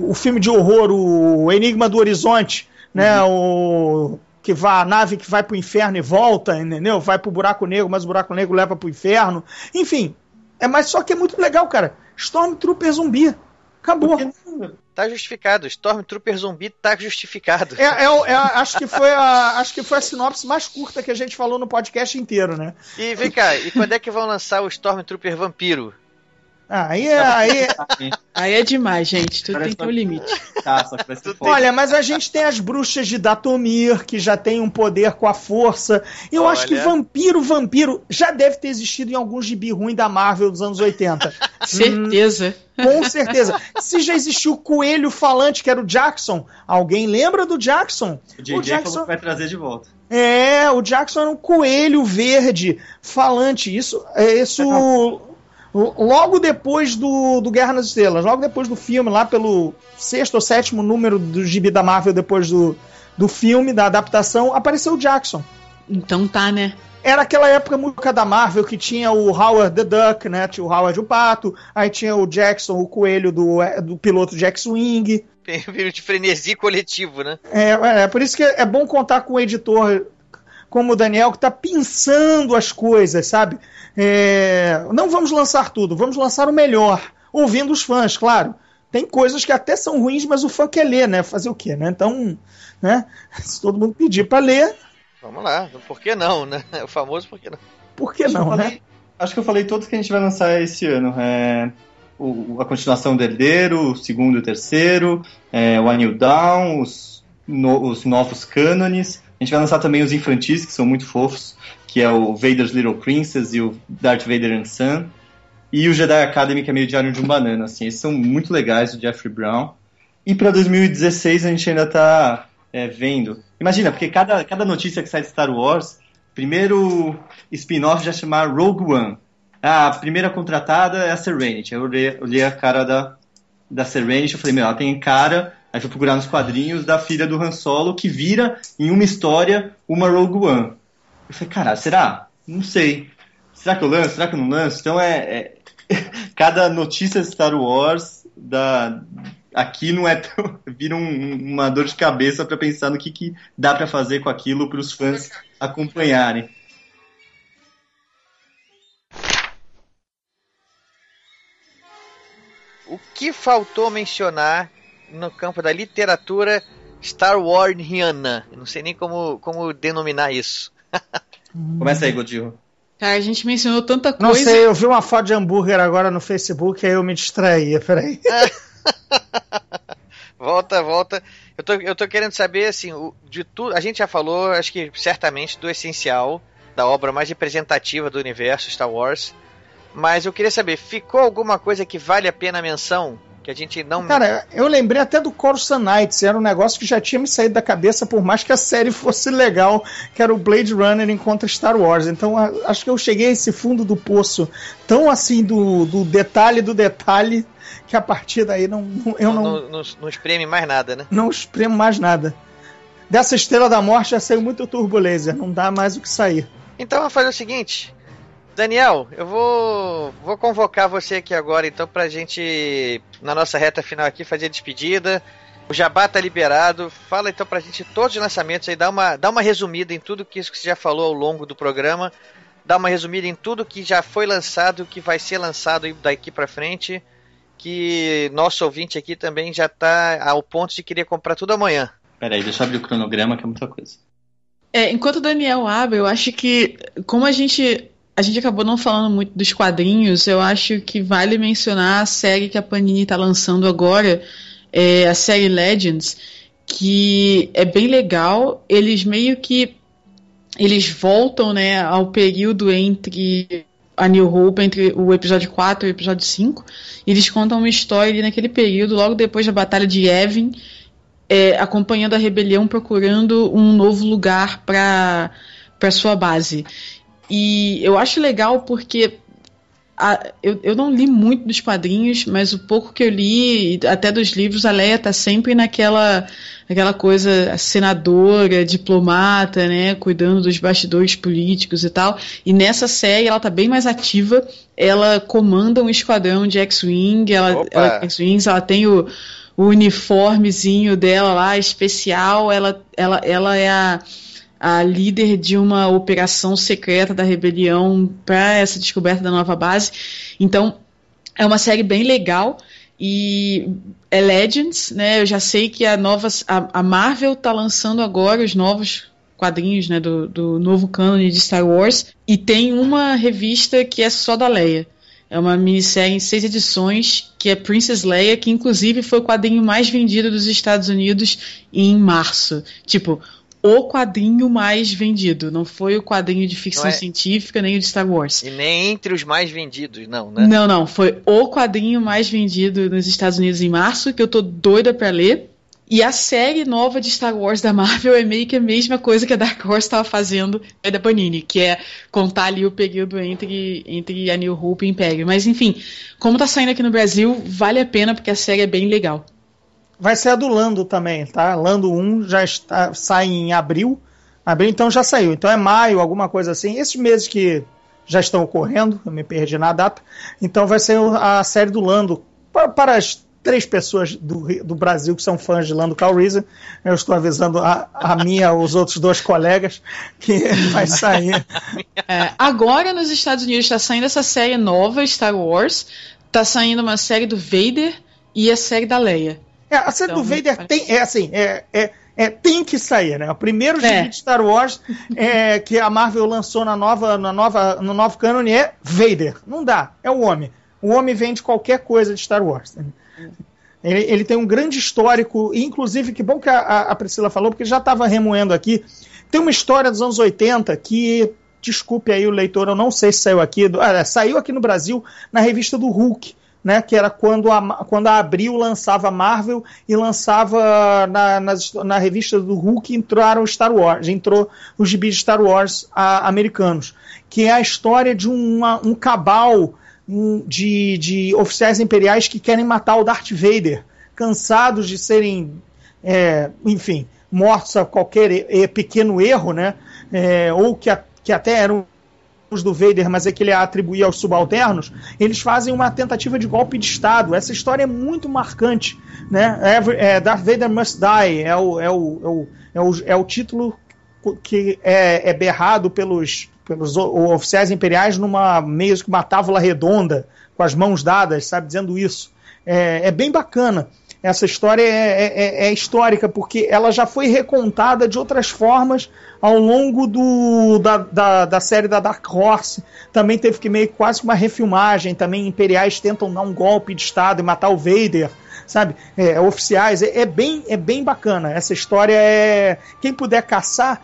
o filme de horror, o Enigma do Horizonte, né? Uhum. O que vai a nave que vai pro inferno e volta, entendeu? Vai pro buraco negro, mas o buraco negro leva pro inferno. Enfim, é mas só que é muito legal, cara. Stormtrooper zumbi. Acabou. Tá justificado. Stormtrooper zumbi tá justificado. É, é, é, acho, que foi a, acho que foi a sinopse mais curta que a gente falou no podcast inteiro, né? E vem cá, e quando é que vão lançar o Stormtrooper vampiro? Ah, aí é, aí, aí é demais, gente. Tudo tem que ter um limite. Tá, Olha, mas a gente tem as bruxas de Datomir, que já tem um poder com a força. Eu Olha. acho que vampiro, vampiro, já deve ter existido em algum gibi ruim da Marvel dos anos 80. certeza. Hum, com certeza. Se já existiu o coelho falante, que era o Jackson, alguém lembra do Jackson? O DJ o Jackson falou que vai trazer de volta. É, o Jackson era um coelho verde falante. Isso, é, isso logo depois do, do Guerra nas Estrelas, logo depois do filme, lá pelo sexto ou sétimo número do gibi da Marvel, depois do, do filme, da adaptação, apareceu o Jackson. Então tá, né? Era aquela época música da Marvel que tinha o Howard the Duck, né? Tinha o Howard o Pato, aí tinha o Jackson, o coelho do, do piloto Jack Swing. Tem um de frenesi coletivo, né? É, é, por isso que é bom contar com um editor como o Daniel, que tá pensando as coisas, sabe? É, não vamos lançar tudo, vamos lançar o melhor, ouvindo os fãs, claro. Tem coisas que até são ruins, mas o fã quer ler, né? Fazer o quê, né? Então, né? Se todo mundo pedir para ler. Vamos lá, por que não, né? O famoso por que não? Por que não, falei, né? Acho que eu falei todos que a gente vai lançar esse ano. É, o, a continuação do Herdeiro, o segundo e o terceiro, é, o Anil Down, os, no, os novos cânones. Gente vai lançar também os infantis, que são muito fofos que é o Vader's Little Princess e o Darth Vader and Son. E o Jedi Academy, que é meio diário de um banana, assim. Esses são muito legais, o Jeffrey Brown. E para 2016 a gente ainda tá é, vendo. Imagina, porque cada, cada notícia que sai de Star Wars, primeiro spin-off já chamar Rogue One. Ah, a primeira contratada é a Serenity. Eu olhei, olhei a cara da, da Serenity, eu falei, meu, ela tem cara. Aí fui procurar nos quadrinhos da filha do Han Solo, que vira em uma história uma Rogue One. Eu falei, cara, será? Não sei. Será que eu lanço? Será que eu não lanço? Então é. é... Cada notícia de Star Wars da, aqui não é tão, vira um, uma dor de cabeça para pensar no que, que dá para fazer com aquilo para os fãs acompanharem. O que faltou mencionar no campo da literatura Star Warsiana? Não sei nem como, como denominar isso. Começa aí, Godinho. Cara, a gente mencionou tanta coisa. Não sei, eu vi uma foto de hambúrguer agora no Facebook, aí eu me distraí, peraí. volta, volta. Eu tô, eu tô querendo saber, assim, o, de tudo. A gente já falou, acho que certamente, do essencial, da obra mais representativa do universo Star Wars. Mas eu queria saber, ficou alguma coisa que vale a pena a menção? Que a gente não. Cara, eu lembrei até do Coruscant Knights, era um negócio que já tinha me saído da cabeça, por mais que a série fosse legal, que era o Blade Runner encontra Star Wars. Então acho que eu cheguei a esse fundo do poço, tão assim do, do detalhe do detalhe, que a partir daí não, eu não. Não, não, não espreme mais nada, né? Não espremo mais nada. Dessa estrela da morte já saiu muito turbulência, não dá mais o que sair. Então vamos fazer o seguinte: Daniel, eu vou, vou convocar você aqui agora, então, pra gente, na nossa reta final aqui, fazer a despedida. O Jabá tá liberado. Fala então pra gente todos os lançamentos aí, dá uma, dá uma resumida em tudo que, isso que você já falou ao longo do programa. Dá uma resumida em tudo que já foi lançado, que vai ser lançado daqui pra frente. Que nosso ouvinte aqui também já tá ao ponto de querer comprar tudo amanhã. Peraí, deixa eu abrir o cronograma que é muita coisa. É, enquanto o Daniel abre, eu acho que, como a gente a gente acabou não falando muito dos quadrinhos, eu acho que vale mencionar a série que a Panini está lançando agora, é a série Legends, que é bem legal. Eles meio que eles voltam, né, ao período entre a New Hope, entre o episódio 4 e o episódio 5. E eles contam uma história ali naquele período, logo depois da Batalha de Yavin, é, acompanhando a rebelião, procurando um novo lugar para sua base. E eu acho legal porque a, eu, eu não li muito dos quadrinhos, mas o pouco que eu li, até dos livros, a Leia tá sempre naquela aquela coisa senadora, diplomata, né, cuidando dos bastidores políticos e tal. E nessa série ela tá bem mais ativa. Ela comanda um esquadrão de X-Wing, ela, ela, X-Wings, ela tem o, o uniformezinho dela lá especial. Ela, ela, ela é a a líder de uma operação secreta da rebelião para essa descoberta da nova base. Então, é uma série bem legal e é Legends, né? Eu já sei que a nova a, a Marvel tá lançando agora os novos quadrinhos, né, do, do novo cânone de Star Wars e tem uma revista que é só da Leia. É uma minissérie em seis edições que é Princess Leia, que inclusive foi o quadrinho mais vendido dos Estados Unidos em março. Tipo, o quadrinho mais vendido. Não foi o quadrinho de ficção é... científica, nem o de Star Wars. E nem entre os mais vendidos, não, né? Não, não. Foi o quadrinho mais vendido nos Estados Unidos em março, que eu tô doida pra ler. E a série nova de Star Wars da Marvel é meio que a mesma coisa que a Dark Horse estava fazendo é da Panini, que é contar ali o período entre, entre a New Hope e o Império. Mas enfim, como tá saindo aqui no Brasil, vale a pena porque a série é bem legal. Vai ser a do Lando também, tá? Lando 1 já está, sai em abril. Abril, então já saiu. Então é maio, alguma coisa assim. Esses meses que já estão ocorrendo, eu me perdi na data. Então vai ser a série do Lando. Para, para as três pessoas do, do Brasil que são fãs de Lando Calrissian, eu estou avisando a, a minha, os outros dois colegas, que vai sair. É, agora nos Estados Unidos está saindo essa série nova, Star Wars. Está saindo uma série do Vader e a série da Leia. É, a série então, do Vader tem, é assim, é, é, é, tem que sair, né? O primeiro é. de Star Wars é, que a Marvel lançou na nova, na nova, no novo canon é Vader. Não dá, é o homem. O homem vende qualquer coisa de Star Wars. Né? Ele, ele, tem um grande histórico, inclusive, que bom que a, a Priscila falou, porque já estava remoendo aqui. Tem uma história dos anos 80 que, desculpe aí o leitor, eu não sei se saiu aqui, ah, saiu aqui no Brasil na revista do Hulk né, que era quando a, quando a Abril lançava Marvel e lançava na, na, na revista do Hulk entraram Star Wars, entrou os gibis de Star Wars a, americanos, que é a história de uma, um cabal de, de oficiais imperiais que querem matar o Darth Vader, cansados de serem, é, enfim, mortos a qualquer pequeno erro, né, é, ou que, a, que até eram do Vader, mas é que ele atribuía aos subalternos, eles fazem uma tentativa de golpe de Estado. Essa história é muito marcante. Né? É, Darth Vader Must Die é o, é o, é o, é o, é o título que é, é berrado pelos, pelos oficiais imperiais numa meio que uma tábua redonda, com as mãos dadas, sabe, dizendo isso. É, é bem bacana essa história é, é, é, é, histórica, porque ela já foi recontada de outras formas ao longo do, da, da, da, série da Dark Horse. Também teve que meio quase uma refilmagem. Também imperiais tentam dar um golpe de Estado e matar o Vader. Sabe? É, oficiais. É, é, bem, é bem bacana. Essa história é. Quem puder caçar.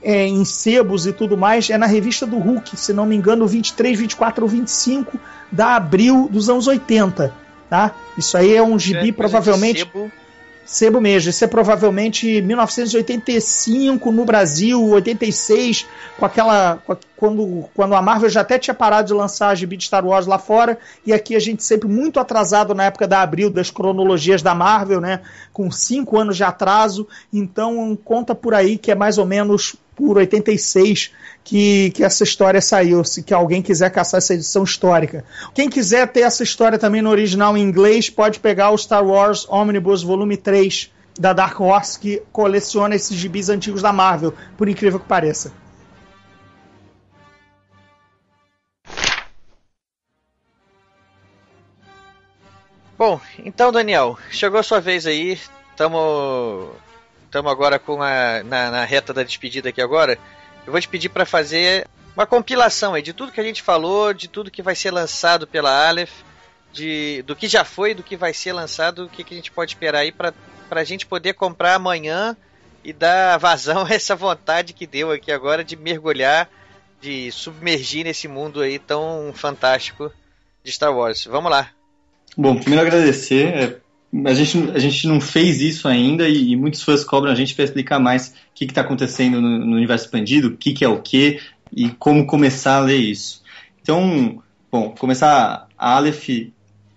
É, em sebos e tudo mais, é na revista do Hulk, se não me engano, 23, 24 ou 25 da abril dos anos 80 tá? Isso aí é um gibi é provavelmente sebo. sebo mesmo. Isso é provavelmente 1985 no Brasil, 86 com aquela com a, quando quando a Marvel já até tinha parado de lançar a gibi de Star Wars lá fora e aqui a gente sempre muito atrasado na época da abril das cronologias da Marvel, né? Com cinco anos de atraso. Então conta por aí que é mais ou menos por 86 que, que essa história saiu, se que alguém quiser caçar essa edição histórica. Quem quiser ter essa história também no original em inglês, pode pegar o Star Wars Omnibus Volume 3 da Dark Horse, que coleciona esses gibis antigos da Marvel, por incrível que pareça. Bom, então Daniel, chegou a sua vez aí. Estamos estamos agora com a, na, na, reta da despedida aqui agora. Eu vou te pedir para fazer uma compilação aí de tudo que a gente falou, de tudo que vai ser lançado pela Aleph, de, do que já foi, do que vai ser lançado, o que, que a gente pode esperar aí para pra gente poder comprar amanhã e dar vazão a essa vontade que deu aqui agora de mergulhar, de submergir nesse mundo aí tão fantástico de Star Wars. Vamos lá. Bom, primeiro agradecer. A, gente, a gente não fez isso ainda e, e muitos fãs cobram a gente para explicar mais o que está acontecendo no, no, universo expandido, o que, que é o que e como começar a ler isso. Então, bom, começar. A Aleph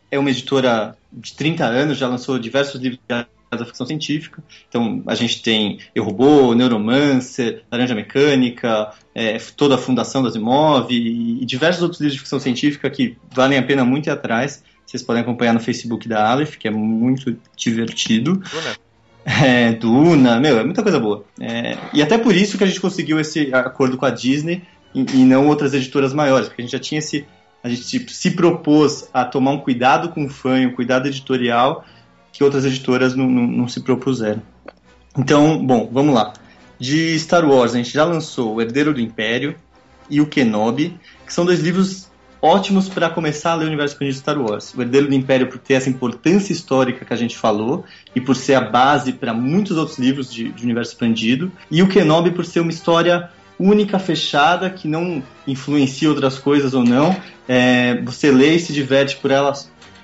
é uma editora de 30 anos, já lançou diversos livros da ficção científica. Então, a gente tem Eu Robô, Neuromancer, Laranja Mecânica, é, toda a fundação das Imove e, e, diversos outros livros de ficção científica que valem a pena muito ir atrás. Vocês podem acompanhar no Facebook da Aleph, que é muito divertido. Duna. É, Duna, meu, é muita coisa boa. É, e até por isso que a gente conseguiu esse acordo com a Disney e, e não outras editoras maiores, porque a gente já tinha esse. A gente se propôs a tomar um cuidado com o fã, um cuidado editorial que outras editoras não, não, não se propuseram. Então, bom, vamos lá. De Star Wars, a gente já lançou O Herdeiro do Império e O Kenobi, que são dois livros ótimos para começar a ler o universo expandido de Star Wars. O Herdeiro do Império por ter essa importância histórica que a gente falou e por ser a base para muitos outros livros de, de, universo expandido. E o Kenobi por ser uma história única, fechada, que não influencia outras coisas ou não. É, você lê e se diverte por ela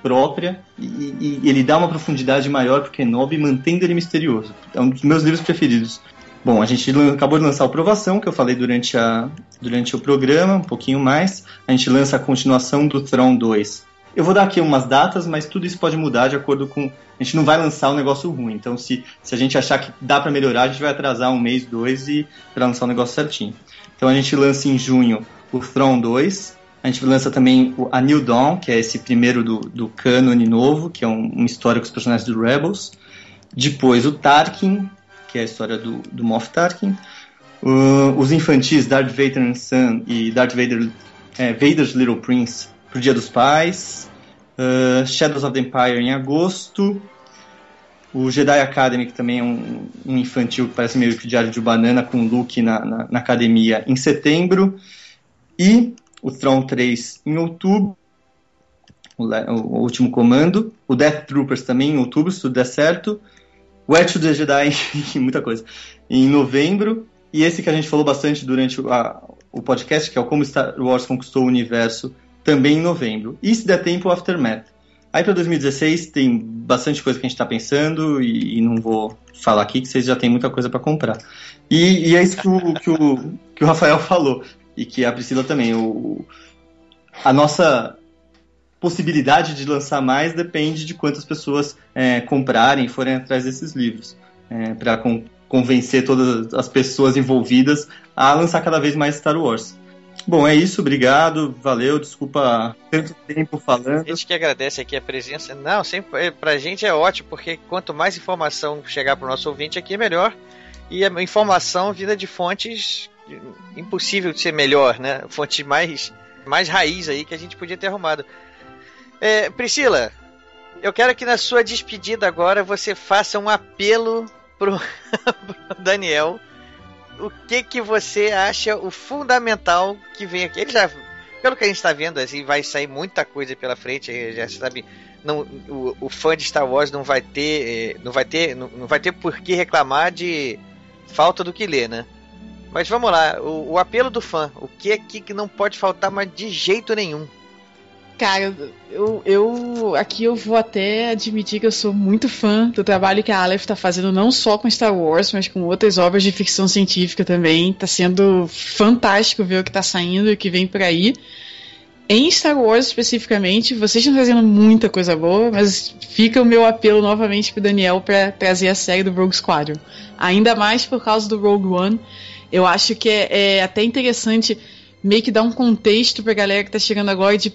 própria e, e, ele dá uma profundidade maior pro Kenobi, mantendo ele misterioso. É um dos meus livros preferidos. Bom, a gente acabou de lançar a Provação, que eu falei durante, a, durante o programa, um pouquinho mais. A gente lança a continuação do Tron 2. Eu vou dar aqui umas datas, mas tudo isso pode mudar de acordo com. A gente não vai lançar um negócio ruim. Então, se, se a gente achar que dá para melhorar, a gente vai atrasar um mês, dois e para lançar o um negócio certinho. Então, a gente lança em junho o Tron 2, a gente lança também a New Dawn, que é esse primeiro do, do cânone novo, que é um, uma história com os personagens do Rebels. Depois o Tarkin, que é a história do, do Moff Tarkin. Uh, os infantis Darth Vader and Son e Darth Vader, é, Vader's Little Prince pro Dia dos Pais. Uh, Shadows of the Empire em agosto. O Jedi Academy, que também é um, um infantil que parece meio que o Diário de Banana, com Luke na, na, na academia, em setembro. E o Tron 3 em outubro, o, o, último comando, o Death Troopers também em outubro, se tudo der certo, of the Jedi, muita coisa, em novembro, e esse que a gente falou bastante durante a, o podcast, que é o Como Star Wars Conquistou o Universo, também em novembro. E se der tempo, o Aftermath. Aí para 2016 tem bastante coisa que a gente está pensando e, e, não vou falar aqui que vocês já têm muita coisa para comprar. E, e, é isso que o, que o, que o Rafael falou e que a Priscila também. O, a nossa possibilidade de lançar mais depende de quantas pessoas é, comprarem e forem atrás desses livros. É, para con convencer todas as pessoas envolvidas a lançar cada vez mais Star Wars. Bom, é isso, obrigado, valeu, desculpa tanto tempo falando. A gente que agradece aqui a presença. Não, sempre é, pra gente é ótimo, porque quanto mais informação chegar pro nosso ouvinte aqui, melhor. E a informação vinda de fontes impossível de ser melhor, né? Fonte mais, mais raiz aí que a gente podia ter arrumado. É, Priscila, eu quero que na sua despedida agora você faça um apelo pro, pro Daniel. O que que você acha o fundamental que vem aqui? Ele já, pelo que a gente está vendo, assim, vai sair muita coisa pela frente. Já sabe, não, o, o fã de Star Wars não vai ter, é, não vai ter, não, não vai ter por que reclamar de falta do que ler, né? Mas vamos lá, o, o apelo do fã. O que é que não pode faltar, mas de jeito nenhum? Cara, eu, eu aqui eu vou até admitir que eu sou muito fã do trabalho que a Aleph está fazendo, não só com Star Wars, mas com outras obras de ficção científica também. Tá sendo fantástico ver o que tá saindo e o que vem por aí. Em Star Wars especificamente, vocês estão fazendo muita coisa boa, mas fica o meu apelo novamente pro Daniel para trazer a série do Rogue Squadron. Ainda mais por causa do Rogue One eu acho que é, é até interessante meio que dar um contexto pra galera que tá chegando agora de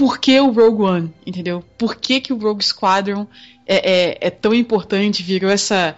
por que o Rogue One, entendeu? Por que, que o Rogue Squadron é, é, é, tão importante, virou essa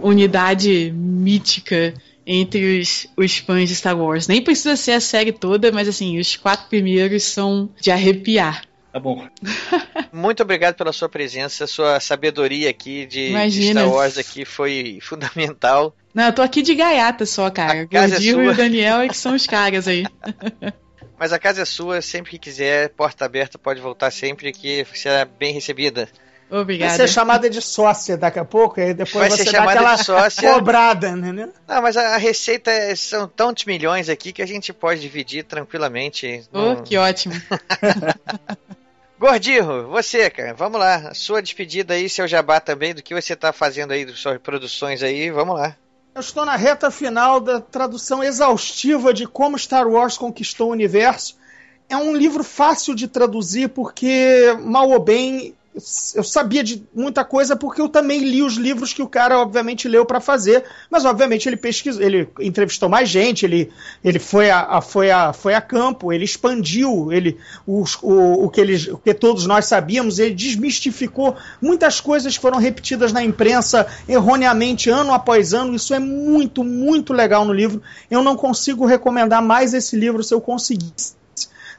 unidade mítica entre os, os fãs de Star Wars. Nem precisa ser a série toda, mas assim, os quatro primeiros são de arrepiar. Tá bom. Muito obrigado pela sua presença, sua sabedoria aqui de, de Star Wars aqui foi fundamental. Não, eu tô aqui de gaiata só, cara. O Gordinho é e o Daniel é que são os caras aí. Mas a casa é sua, sempre que quiser, porta aberta, pode voltar sempre que será bem recebida. Obrigada. Vai ser chamada de sócia daqui a pouco, e depois Vai você ser dá chamada aquela de sócia. cobrada, né? Não, mas a, receita é- são tantos milhões aqui que a gente pode dividir tranquilamente. Oh, que ótimo. Gordirro, você, cara, vamos lá. Sua despedida aí, seu jabá também, do que você tá fazendo aí, das suas produções aí, vamos lá. Eu estou na reta final da tradução exaustiva de Como Star Wars Conquistou o Universo. É um livro fácil de traduzir porque, mal ou bem, eu sabia de muita coisa porque eu também li os livros que o cara, obviamente, leu para fazer. Mas, obviamente, ele pesquisou, ele entrevistou mais gente, ele, ele foi, a, a- foi, a, foi a campo, ele expandiu ele, os- o, o, que eles, o que todos nós sabíamos, ele desmistificou muitas coisas que foram repetidas na imprensa erroneamente ano após ano. Isso é muito, muito legal no livro. Eu não consigo recomendar mais esse livro se eu conseguisse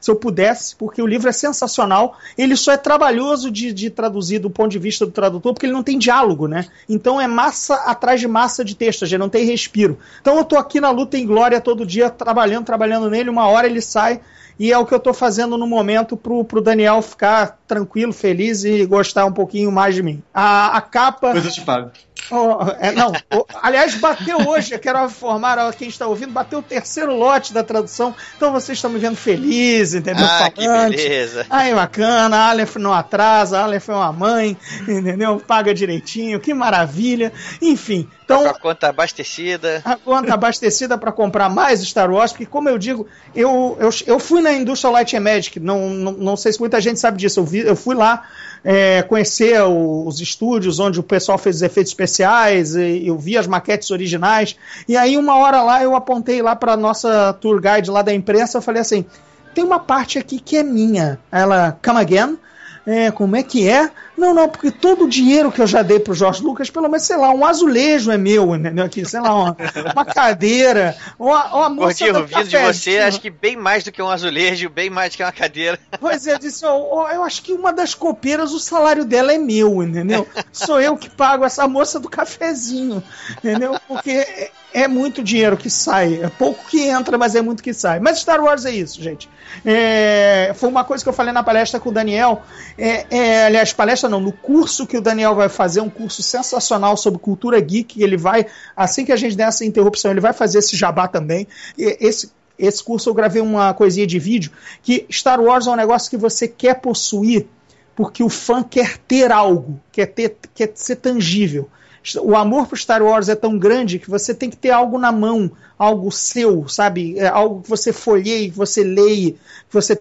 se eu pudesse, porque o livro é sensacional. Ele só é trabalhoso de, de traduzir do ponto de vista do tradutor, porque ele não tem diálogo, né? Então é massa atrás de massa de texto, já não tem respiro. Então eu tô aqui na luta em glória todo dia, trabalhando, trabalhando nele, uma hora ele sai. E é o que eu tô fazendo no momento pro, pro Daniel ficar tranquilo, feliz e gostar um pouquinho mais de mim. A, a capa. Depois eu te pago. Oh, é, não, oh, aliás, bateu hoje, eu quero informar a quem está ouvindo, bateu o terceiro lote da tradução, então vocês estão me vendo feliz, entendeu? Ah, que beleza. Aí, bacana, a Aleph não atrasa, a Aleph é uma mãe, entendeu? Paga direitinho, que maravilha. Enfim, então Com a conta abastecida. a conta abastecida para comprar mais Star Wars, porque, como eu digo, eu, eu, eu fui na Industrial Light and Magic, não, não, não sei se muita gente sabe disso, eu, vi, eu fui lá é, conhecer o- os estúdios onde o pessoal fez os efeitos especiais, e eu vi as maquetes originais, e aí uma hora lá eu apontei lá para nossa tour guide lá da imprensa, eu falei assim, tem uma parte aqui que é minha. Ela, come again? É, como é que é? Não, não, porque todo o dinheiro que eu já dei pro Jorge Lucas, pelo menos, sei lá, um azulejo é meu, entendeu? Aqui, sei lá, uma, uma cadeira, uma, uma moça Gordinho, do vindo de você, acho que bem mais do que um azulejo, bem mais do que uma cadeira. Pois é, eu disse, ó, ó, eu acho que uma das copeiras, o salário dela é meu, entendeu? Sou eu que pago essa moça do cafezinho, entendeu? Porque é, é muito dinheiro que sai, é pouco que entra, mas é muito que sai. Mas Star Wars é isso, gente. É, foi uma coisa que eu falei na palestra com o Daniel, é, é, aliás, palestra não, no curso que o Daniel vai fazer, um curso sensacional sobre cultura geek, ele vai, assim que a gente der essa interrupção, ele vai fazer esse jabá também. E Esse esse curso eu gravei uma coisinha de vídeo que Star Wars é um negócio que você quer possuir porque o fã quer ter algo, quer ter, quer ser tangível. O amor por Star Wars é tão grande que você tem que ter algo na mão, algo seu, sabe? É algo que você folheie, que você leia, que você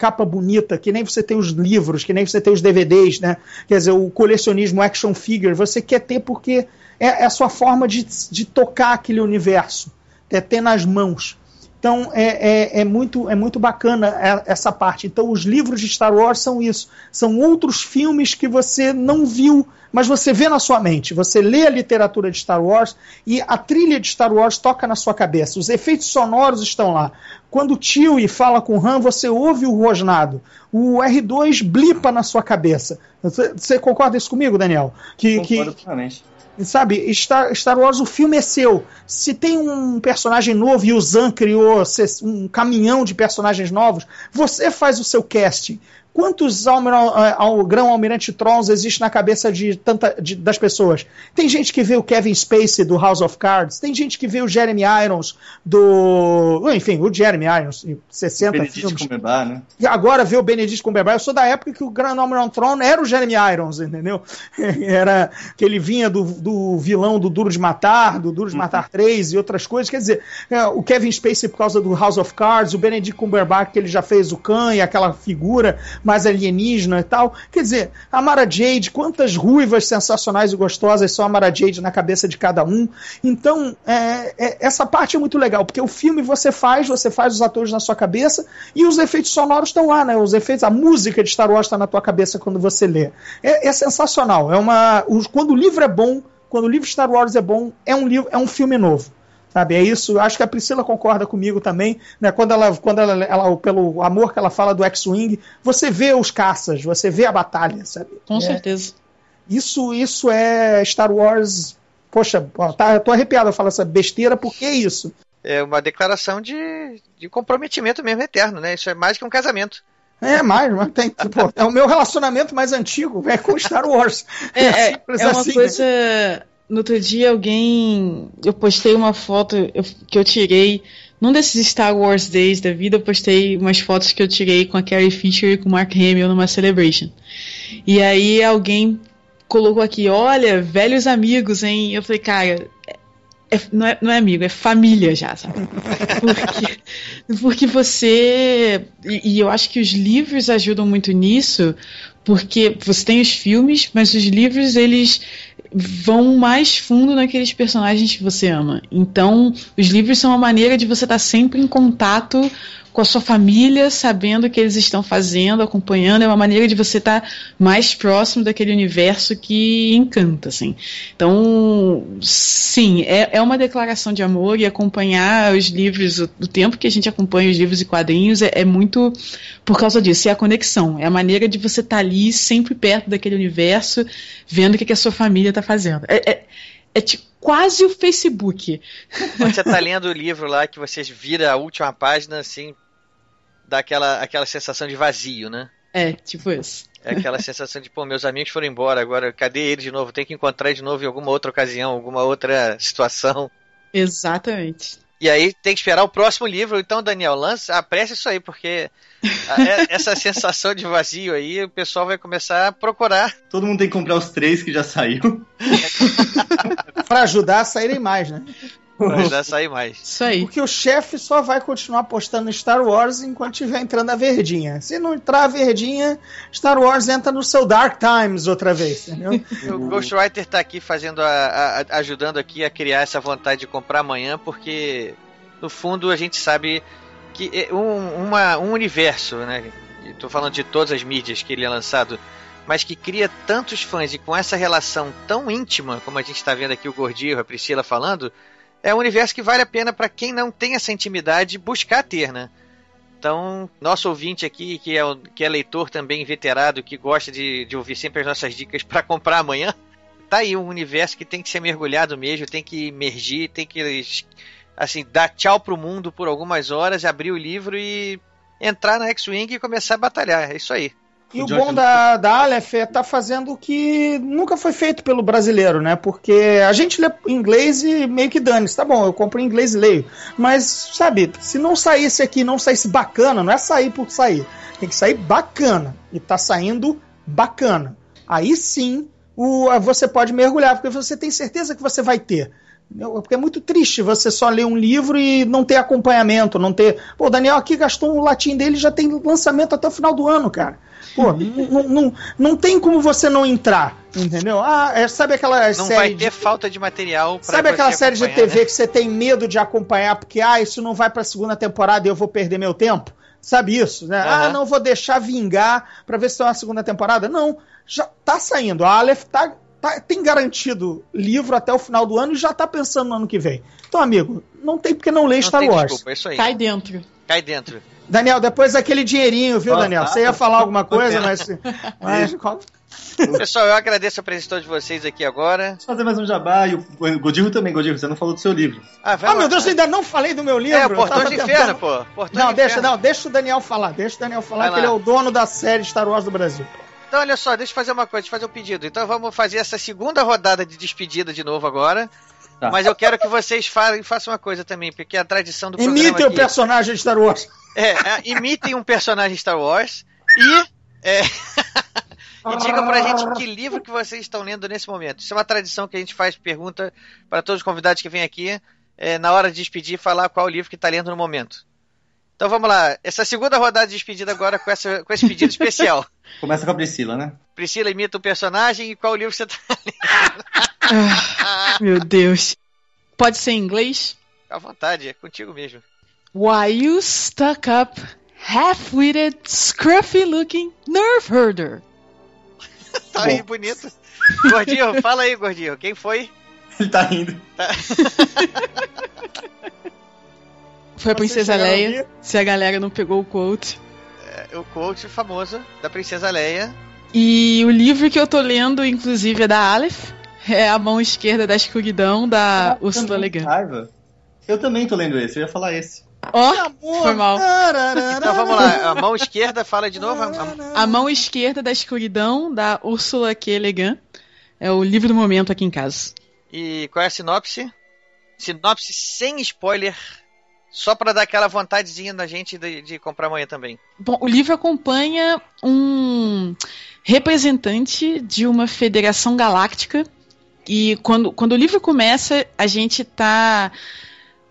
capa bonita, que nem você tem os livros, que nem você tem os DVDs, né? Quer dizer, o colecionismo action figure, você quer ter porque é, é a sua forma de, de tocar aquele universo, é ter nas mãos. Então é, é, é, muito, é muito bacana essa parte. Então os livros de Star Wars são isso. São outros filmes que você não viu, mas você vê na sua mente. Você lê a literatura de Star Wars e a trilha de Star Wars toca na sua cabeça. Os efeitos sonoros estão lá. Quando o Chewie fala com o Han, você ouve o rosnado. O R2 blipa na sua cabeça. Você, você concorda isso comigo, Daniel? Que, que, Concordo plenamente. Sabe, Star, Star Wars, o filme é seu. Se tem um personagem novo e o Zan criou um caminhão de personagens novos, você faz o seu casting. Quantos eh, al- grão-almirante Trons existe na cabeça de tanta, de- das pessoas? Tem gente que vê o Kevin Spacey do House of Cards, tem gente que vê o Jeremy Irons do. Enfim, o Jeremy Irons, em 60 Benedict filmes. Cumberbatch, né? E agora vê o Benedict Cumberbatch. Eu sou da época que o Grand Almirante Throne era o Jeremy Irons, entendeu? Era que ele vinha do, do vilão do Duro de Matar, do Duro de Matar 3 e outras coisas. Quer dizer, é, o Kevin Spacey por causa do House of Cards, o Benedict Cumberbatch que ele já fez o Khan e aquela figura mais alienígena e tal. Quer dizer, a Mara Jade, quantas ruivas sensacionais e gostosas são a Mara Jade na cabeça de cada um. Então, é, é, essa parte é muito legal, porque o filme você faz, você faz os atores na sua cabeça e os efeitos sonoros estão lá, né? Os efeitos, a música de Star Wars está na tua cabeça quando você lê. É, é sensacional. É uma, o- quando o livro é bom, quando o livro Star Wars é bom, é um livro, é um filme novo. Sabe, é isso. Acho que a Priscila concorda comigo também, né? Quando ela, quando ela, ela pelo amor que ela fala do X-wing, você vê os caças, você vê a batalha, sabe? Com É, certeza. isso, isso é Star Wars. Poxa, ó, tá, eu tô arrepiado a falar essa besteira, porque é isso. É uma declaração de, de comprometimento mesmo eterno, né? Isso é mais que um casamento. É, mais, mas tem. Pô, é o meu relacionamento mais antigo, é com Star Wars. É, é, é uma assim, coisa. Né? No outro dia, alguém. Eu postei uma foto que eu tirei. Num desses Star Wars Days da vida, eu postei umas fotos que eu tirei com a Carrie Fisher e com o Mark Hamill numa Celebration. E aí alguém colocou aqui, olha, velhos amigos, hein? Eu falei, cara, é, não, é, não é amigo, é família já, sabe? Porque, porque você. E, e, eu acho que os livros ajudam muito nisso, porque você tem os filmes, mas os livros eles vão mais fundo naqueles personagens que você ama. Então, os livros são uma maneira de você estar sempre em contato com a sua família, sabendo o que eles estão fazendo, acompanhando, é uma maneira de você estar tá mais próximo daquele universo que encanta, assim. Então, sim, é, é uma declaração de amor e acompanhar os livros, o, o tempo que a gente acompanha os livros e quadrinhos é, é, muito por causa disso, é a conexão, é a maneira de você estar tá ali, sempre perto daquele universo, vendo o que, que a sua família está fazendo. É, é, é tipo, quase o Facebook. Quando você tá lendo o livro lá, que você vira a última página, assim, dá aquela, aquela sensação de vazio, né? É, tipo isso. É aquela sensação de, pô, meus amigos foram embora, agora cadê eles de novo? Tem que encontrar de novo em alguma outra ocasião, alguma outra situação. Exatamente. E aí tem que esperar o próximo livro. Então, Daniel, lança, apresse isso aí, porque é, essa sensação de vazio aí, o pessoal vai começar a procurar. Todo mundo tem que comprar os três que já saiu. para ajudar a saírem mais, né? Ajudar a sair mais. Isso aí. Porque o chefe só vai continuar postando Star Wars enquanto estiver entrando a verdinha. Se não entrar a verdinha, Star Wars entra no seu Dark Times outra vez, entendeu? o Ghostwriter tá aqui fazendo a, a, ajudando aqui a criar essa vontade de comprar amanhã, porque no fundo a gente sabe que é um, uma, um universo, né? Estou falando de todas as mídias que ele é lançado, mas que cria tantos fãs e com essa relação tão íntima, como a gente está vendo aqui o Gordinho, a Priscila falando, é um universo que vale a pena para quem não tem essa intimidade buscar ter, né? Então, nosso ouvinte aqui, que é, que é leitor também veterado, que gosta de, de ouvir sempre as nossas dicas para comprar amanhã, tá aí um universo que tem que ser mergulhado mesmo, tem que emergir, tem que assim, dar tchau pro mundo por algumas horas, abrir o livro e entrar na X-Wing e começar a batalhar. É isso aí. E o, o bom da, da Aleph é tá fazendo o que nunca foi feito pelo brasileiro, né? Porque a gente lê inglês e meio que dane-se. Tá bom, eu compro em inglês e leio. Mas, sabe, se não saísse aqui, não saísse bacana, não é sair por sair. Tem que sair bacana. E tá saindo bacana. Aí sim o, você pode mergulhar, porque você tem certeza que você vai ter. Porque é muito triste você só ler um livro e não ter acompanhamento, não ter. Pô, o Daniel aqui gastou um latim dele já tem lançamento até o final do ano, cara. Pô, não, não, não tem como você não entrar, entendeu? Ah, é, sabe aquela não série. Não vai ter de... falta de material pra Sabe aquela série de TV né? que você tem medo de acompanhar porque, ah, isso não vai pra segunda temporada e eu vou perder meu tempo? Sabe isso, né? Uhum. Ah, não vou deixar vingar pra ver se tem uma segunda temporada. Não, já tá saindo. A Aleph tá tá, tem garantido livro até o final do ano e já tá pensando no ano que vem. Então, amigo, não tem porque não ler não Star Wars. Desculpa, é isso aí. Cai dentro. Cai dentro. Daniel, depois daquele dinheirinho, viu, Daniel? Você ia falar alguma coisa, mas. mas... Pessoal, eu agradeço a presença de vocês aqui agora. Deixa eu fazer mais um jabá e o Godinho também, Godinho, você não falou do seu livro. Ah, ah meu Deus, eu ainda não falei do meu livro. É, o Portão de Inferno, pô. Portão não, deixa, inferno. não, deixa o Daniel falar. Deixa o Daniel falar vai que lá. ele é o dono da série Star Wars do Brasil. Então, olha só, deixa eu fazer uma coisa, deixa eu fazer um pedido. Então, vamos fazer essa segunda rodada de despedida de novo agora. Tá. Mas eu quero que vocês falem, façam uma coisa também, porque é a tradição do programa. Imitem o personagem Star Wars. É, é, imitem um personagem Star Wars e. É, e digam pra gente que livro que vocês estão lendo nesse momento. Isso é uma tradição que a gente faz pergunta para todos os convidados que vêm aqui, é, na hora de despedir, falar qual o livro que está lendo no momento. Então vamos lá. Essa segunda rodada de despedida agora com, essa, com esse pedido especial. Começa com a Priscila, né? Priscila imita o personagem e qual livro você tá lendo? ah, meu Deus. Pode ser em inglês? Fica à vontade, é contigo mesmo. Why you stuck up, half-witted, scruffy-looking nerve herder? tá aí, bonito. Gordinho, fala aí, Gordinho. Quem foi? Ele tá rindo. Tá. Foi a Princesa Leia. Se a galera não pegou o quote. É, o quote famoso da Princesa Leia. E o livro que eu tô lendo, inclusive, é da Aleph. É A Mão Esquerda da Escuridão, da ah, Ursula Le Guin. Eu também tô lendo esse, eu ia falar esse. Ó, foi mal. Então vamos lá, a mão esquerda fala de novo. A, A mão esquerda da escuridão, da Úrsula K. Le Guin. É o livro do momento aqui em casa. E qual é a sinopse? Sinopse sem spoiler, só pra dar aquela vontadezinha da gente de, de comprar amanhã também. Bom, o livro acompanha um representante de uma federação galáctica. E quando, quando o livro começa, a gente tá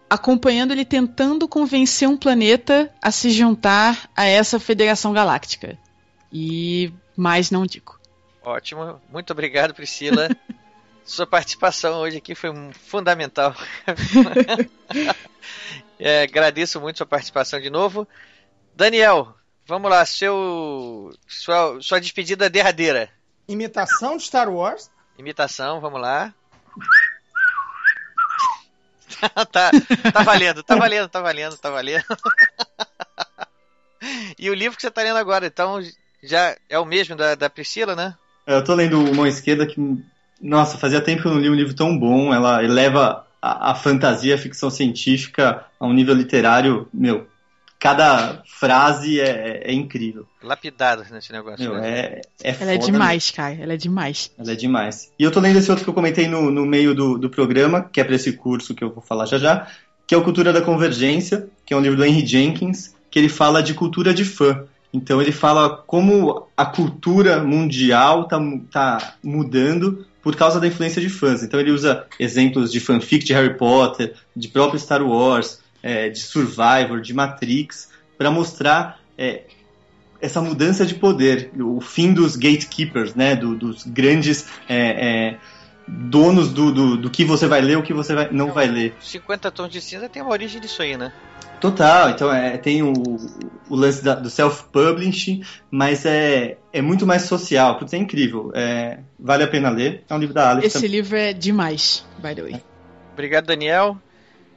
acompanhando ele tentando convencer um planeta a se juntar a essa federação galáctica. E mais não digo. Ótimo, muito obrigado, Priscila. Sua participação hoje aqui foi fundamental. é, agradeço muito sua participação de novo. Daniel, vamos lá, seu, sua, sua despedida derradeira. Imitação de Star Wars. Imitação, vamos lá. tá, tá valendo, tá valendo, tá valendo, tá valendo. e o livro que você tá lendo agora, então, já é o mesmo da, da Priscila, né? Eu tô lendo Mão Esquerda que, nossa, fazia tempo que eu não li um livro tão bom. Ela eleva a, a fantasia, a ficção científica a um nível literário, meu, cada frase é, é incrível. Lapidado nesse negócio. Meu, né? é, é Ela é demais, cara. Ela é demais. Ela é demais. E eu tô lendo esse outro que eu comentei no, no meio do, do programa, que é para esse curso que eu vou falar já já, que é o Cultura da Convergência, que é um livro do Henry Jenkins, que ele fala de cultura de fã. Então ele fala como a cultura mundial tá, tá mudando por causa da influência de fãs. Então ele usa exemplos de fanfic de Harry Potter, de próprio Star Wars, é, de Survivor, de Matrix, para mostrar é, essa mudança de poder, o fim dos gatekeepers, né, do- dos grandes é, é, donos do, do, do que você vai ler, o que você vai- não vai ler. 50 tons de cinza tem uma origem disso aí, né? Total, então é, tem o, o lance da- do self-publishing, mas é, é muito mais social. Putz, é incrível. É, vale a pena ler. É um livro da Alex. Esse livro é demais, by the way. Obrigado, Daniel.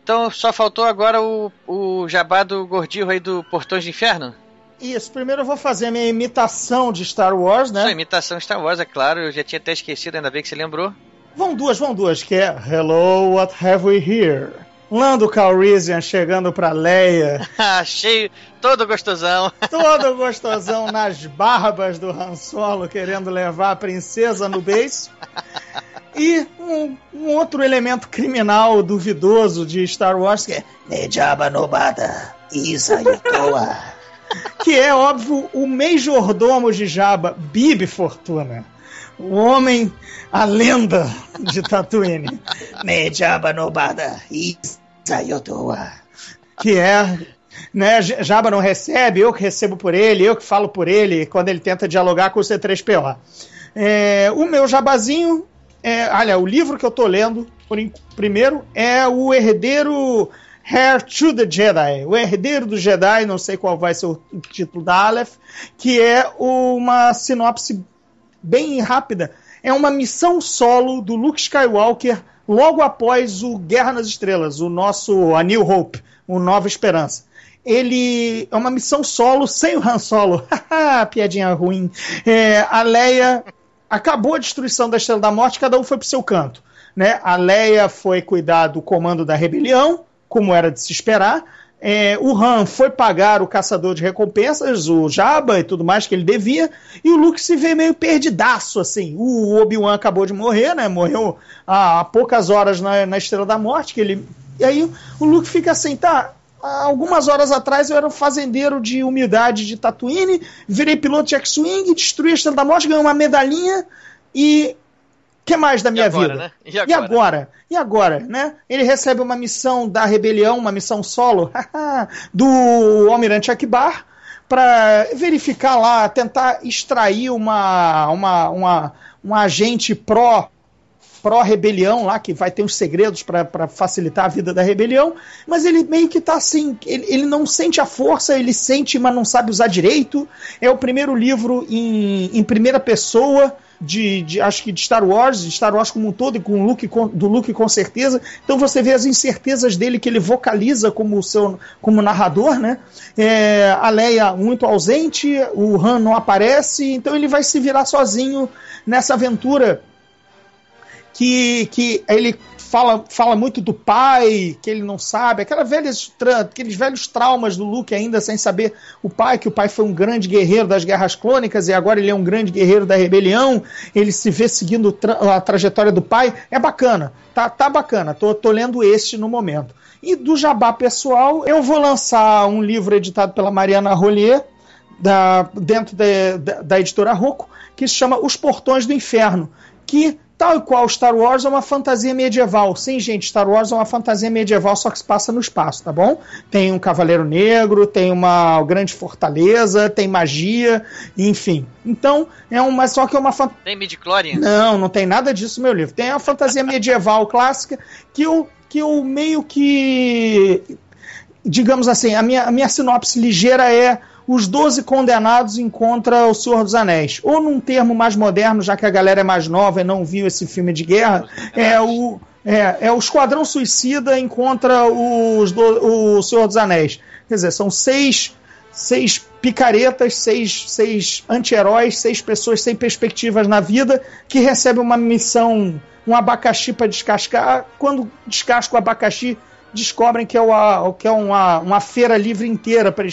Então só faltou agora o, o jabá do gordinho aí do Portões do Inferno. Isso, primeiro eu vou fazer a minha imitação de Star Wars, Sua né? imitação Star Wars, é claro, eu já tinha até esquecido, ainda bem que você lembrou. Vão duas, vão duas, que é Hello, what have we here? Lando Calrissian chegando pra Leia, Ah, Cheio, todo gostosão. todo gostosão nas barbas do Han Solo, querendo levar a princesa no beijo. E um, um outro elemento criminal duvidoso de Star Wars, que é Nejaba Nobada, Isa Yotoa. Que é, óbvio, o majordomo de Jabba, Bibi Fortuna. O homem, a lenda de Tatooine. Nejaba Nobada, Isa Yotoa. Que é né, Jabba não recebe, eu que recebo por ele, eu que falo por ele quando ele tenta dialogar com o C3PO. É, o meu jabazinho, é, olha, o livro que eu tô lendo, por primeiro, é o Herdeiro Heir to the Jedi, o Herdeiro do Jedi, não sei qual vai ser o título da Aleph, que é uma sinopse bem rápida. É uma missão solo do Luke Skywalker logo após o Guerra nas Estrelas, o nosso A New Hope, o Nova Esperança. Ele é uma missão solo sem o Han Solo. Haha, Piadinha ruim. É, a Leia acabou a destruição da Estrela da Morte, cada um foi pro seu canto. Né? A Leia foi cuidar do comando da rebelião, como era de se esperar. É, o Han foi pagar o caçador de recompensas, o Jabba e tudo mais que ele devia, e o Luke se vê meio perdidaço, assim. O Obi-Wan acabou de morrer, né? Morreu há, poucas horas na, na Estrela da Morte, que ele. E aí o Luke fica assim, tá. Algumas horas atrás eu era um fazendeiro de humildade de Tatooine, virei piloto de X-Wing, destruí a Estrela da Morte, ganhei uma medalhinha e. O que mais da minha agora, vida? né? E E agora? agora? E agora, né? Ele recebe uma missão da rebelião, uma missão solo do Almirante Akbar para verificar lá, tentar extrair uma uma, uma um agente pró pró-rebelião lá, que vai ter os segredos para facilitar a vida da rebelião, mas ele meio que tá assim, ele, ele não sente a força, ele sente, mas não sabe usar direito. É o primeiro livro em, em primeira pessoa, de, de, acho que de Star Wars, de Star Wars como um todo, e com o Luke, com, do Luke com certeza. Então você vê as incertezas dele que ele vocaliza como seu como narrador, né? É, a Leia muito ausente, o Han não aparece, então ele vai se virar sozinho nessa aventura que, que ele fala, fala muito do pai, que ele não sabe, aquela aqueles velhos traumas do Luke ainda sem saber o pai, que o pai foi um grande guerreiro das guerras clônicas e agora ele é um grande guerreiro da rebelião, ele se vê seguindo tra a trajetória do pai, é bacana, tá, tá bacana, tô, tô lendo este no momento. E do jabá pessoal, eu vou lançar um livro editado pela Mariana Rollier, da, dentro da, da, da editora Rocco, que se chama Os Portões do Inferno, que Tal e qual Star Wars é uma fantasia medieval. Sim, gente, Star Wars é uma fantasia medieval, só que se passa no espaço, tá bom? Tem um cavaleiro negro, tem uma grande fortaleza, tem magia, enfim. Então, é uma só que é uma fantasia. Tem? Não, não tem nada disso no meu livro. Tem a fantasia medieval clássica que eu, que eu meio que digamos assim, a minha, a minha sinopse ligeira é os Doze Condenados encontra o Senhor dos Anéis. Ou num termo mais moderno, já que a galera é mais nova e não viu esse filme de guerra, é o, é, é o Esquadrão Suicida encontra os do, o Senhor dos Anéis. Quer dizer, são seis, seis picaretas, seis, seis anti-heróis, seis pessoas sem perspectivas na vida que recebem uma missão, um abacaxi para descascar. Quando descasca o abacaxi, descobrem que é, uma, que é uma, uma feira livre inteira para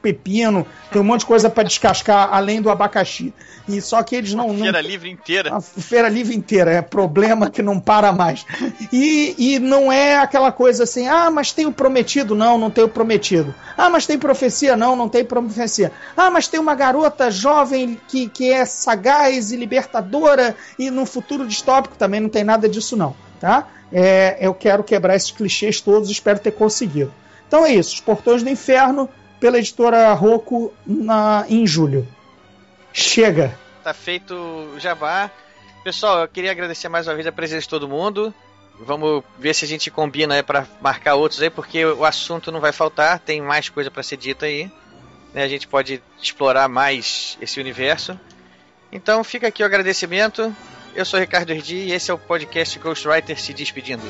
pepino, tem um monte de coisa para descascar além do abacaxi. E só que eles não. Uma feira não, livre inteira. A feira livre inteira, é problema que não para mais. E, e não é aquela coisa assim, ah, mas tem o prometido. Não, não tem o prometido. Ah, mas tem profecia. Não, não tem profecia. Ah, mas tem uma garota jovem que, que é sagaz e libertadora e no futuro distópico também não tem nada disso, não. Tá? É, eu quero quebrar esses clichês todos, espero ter conseguido. Então é isso, Os Portões do Inferno, pela editora Rocco na, em julho. Chega! Tá feito o jabá. Pessoal, eu queria agradecer mais uma vez a presença de todo mundo. Vamos ver se a gente combina aí para marcar outros aí, porque o assunto não vai faltar, tem mais coisa para ser dita aí. Né? A gente pode explorar mais esse universo. Então fica aqui o agradecimento. Eu sou Ricardo Erdi e esse é o podcast Ghostwriter se despedindo.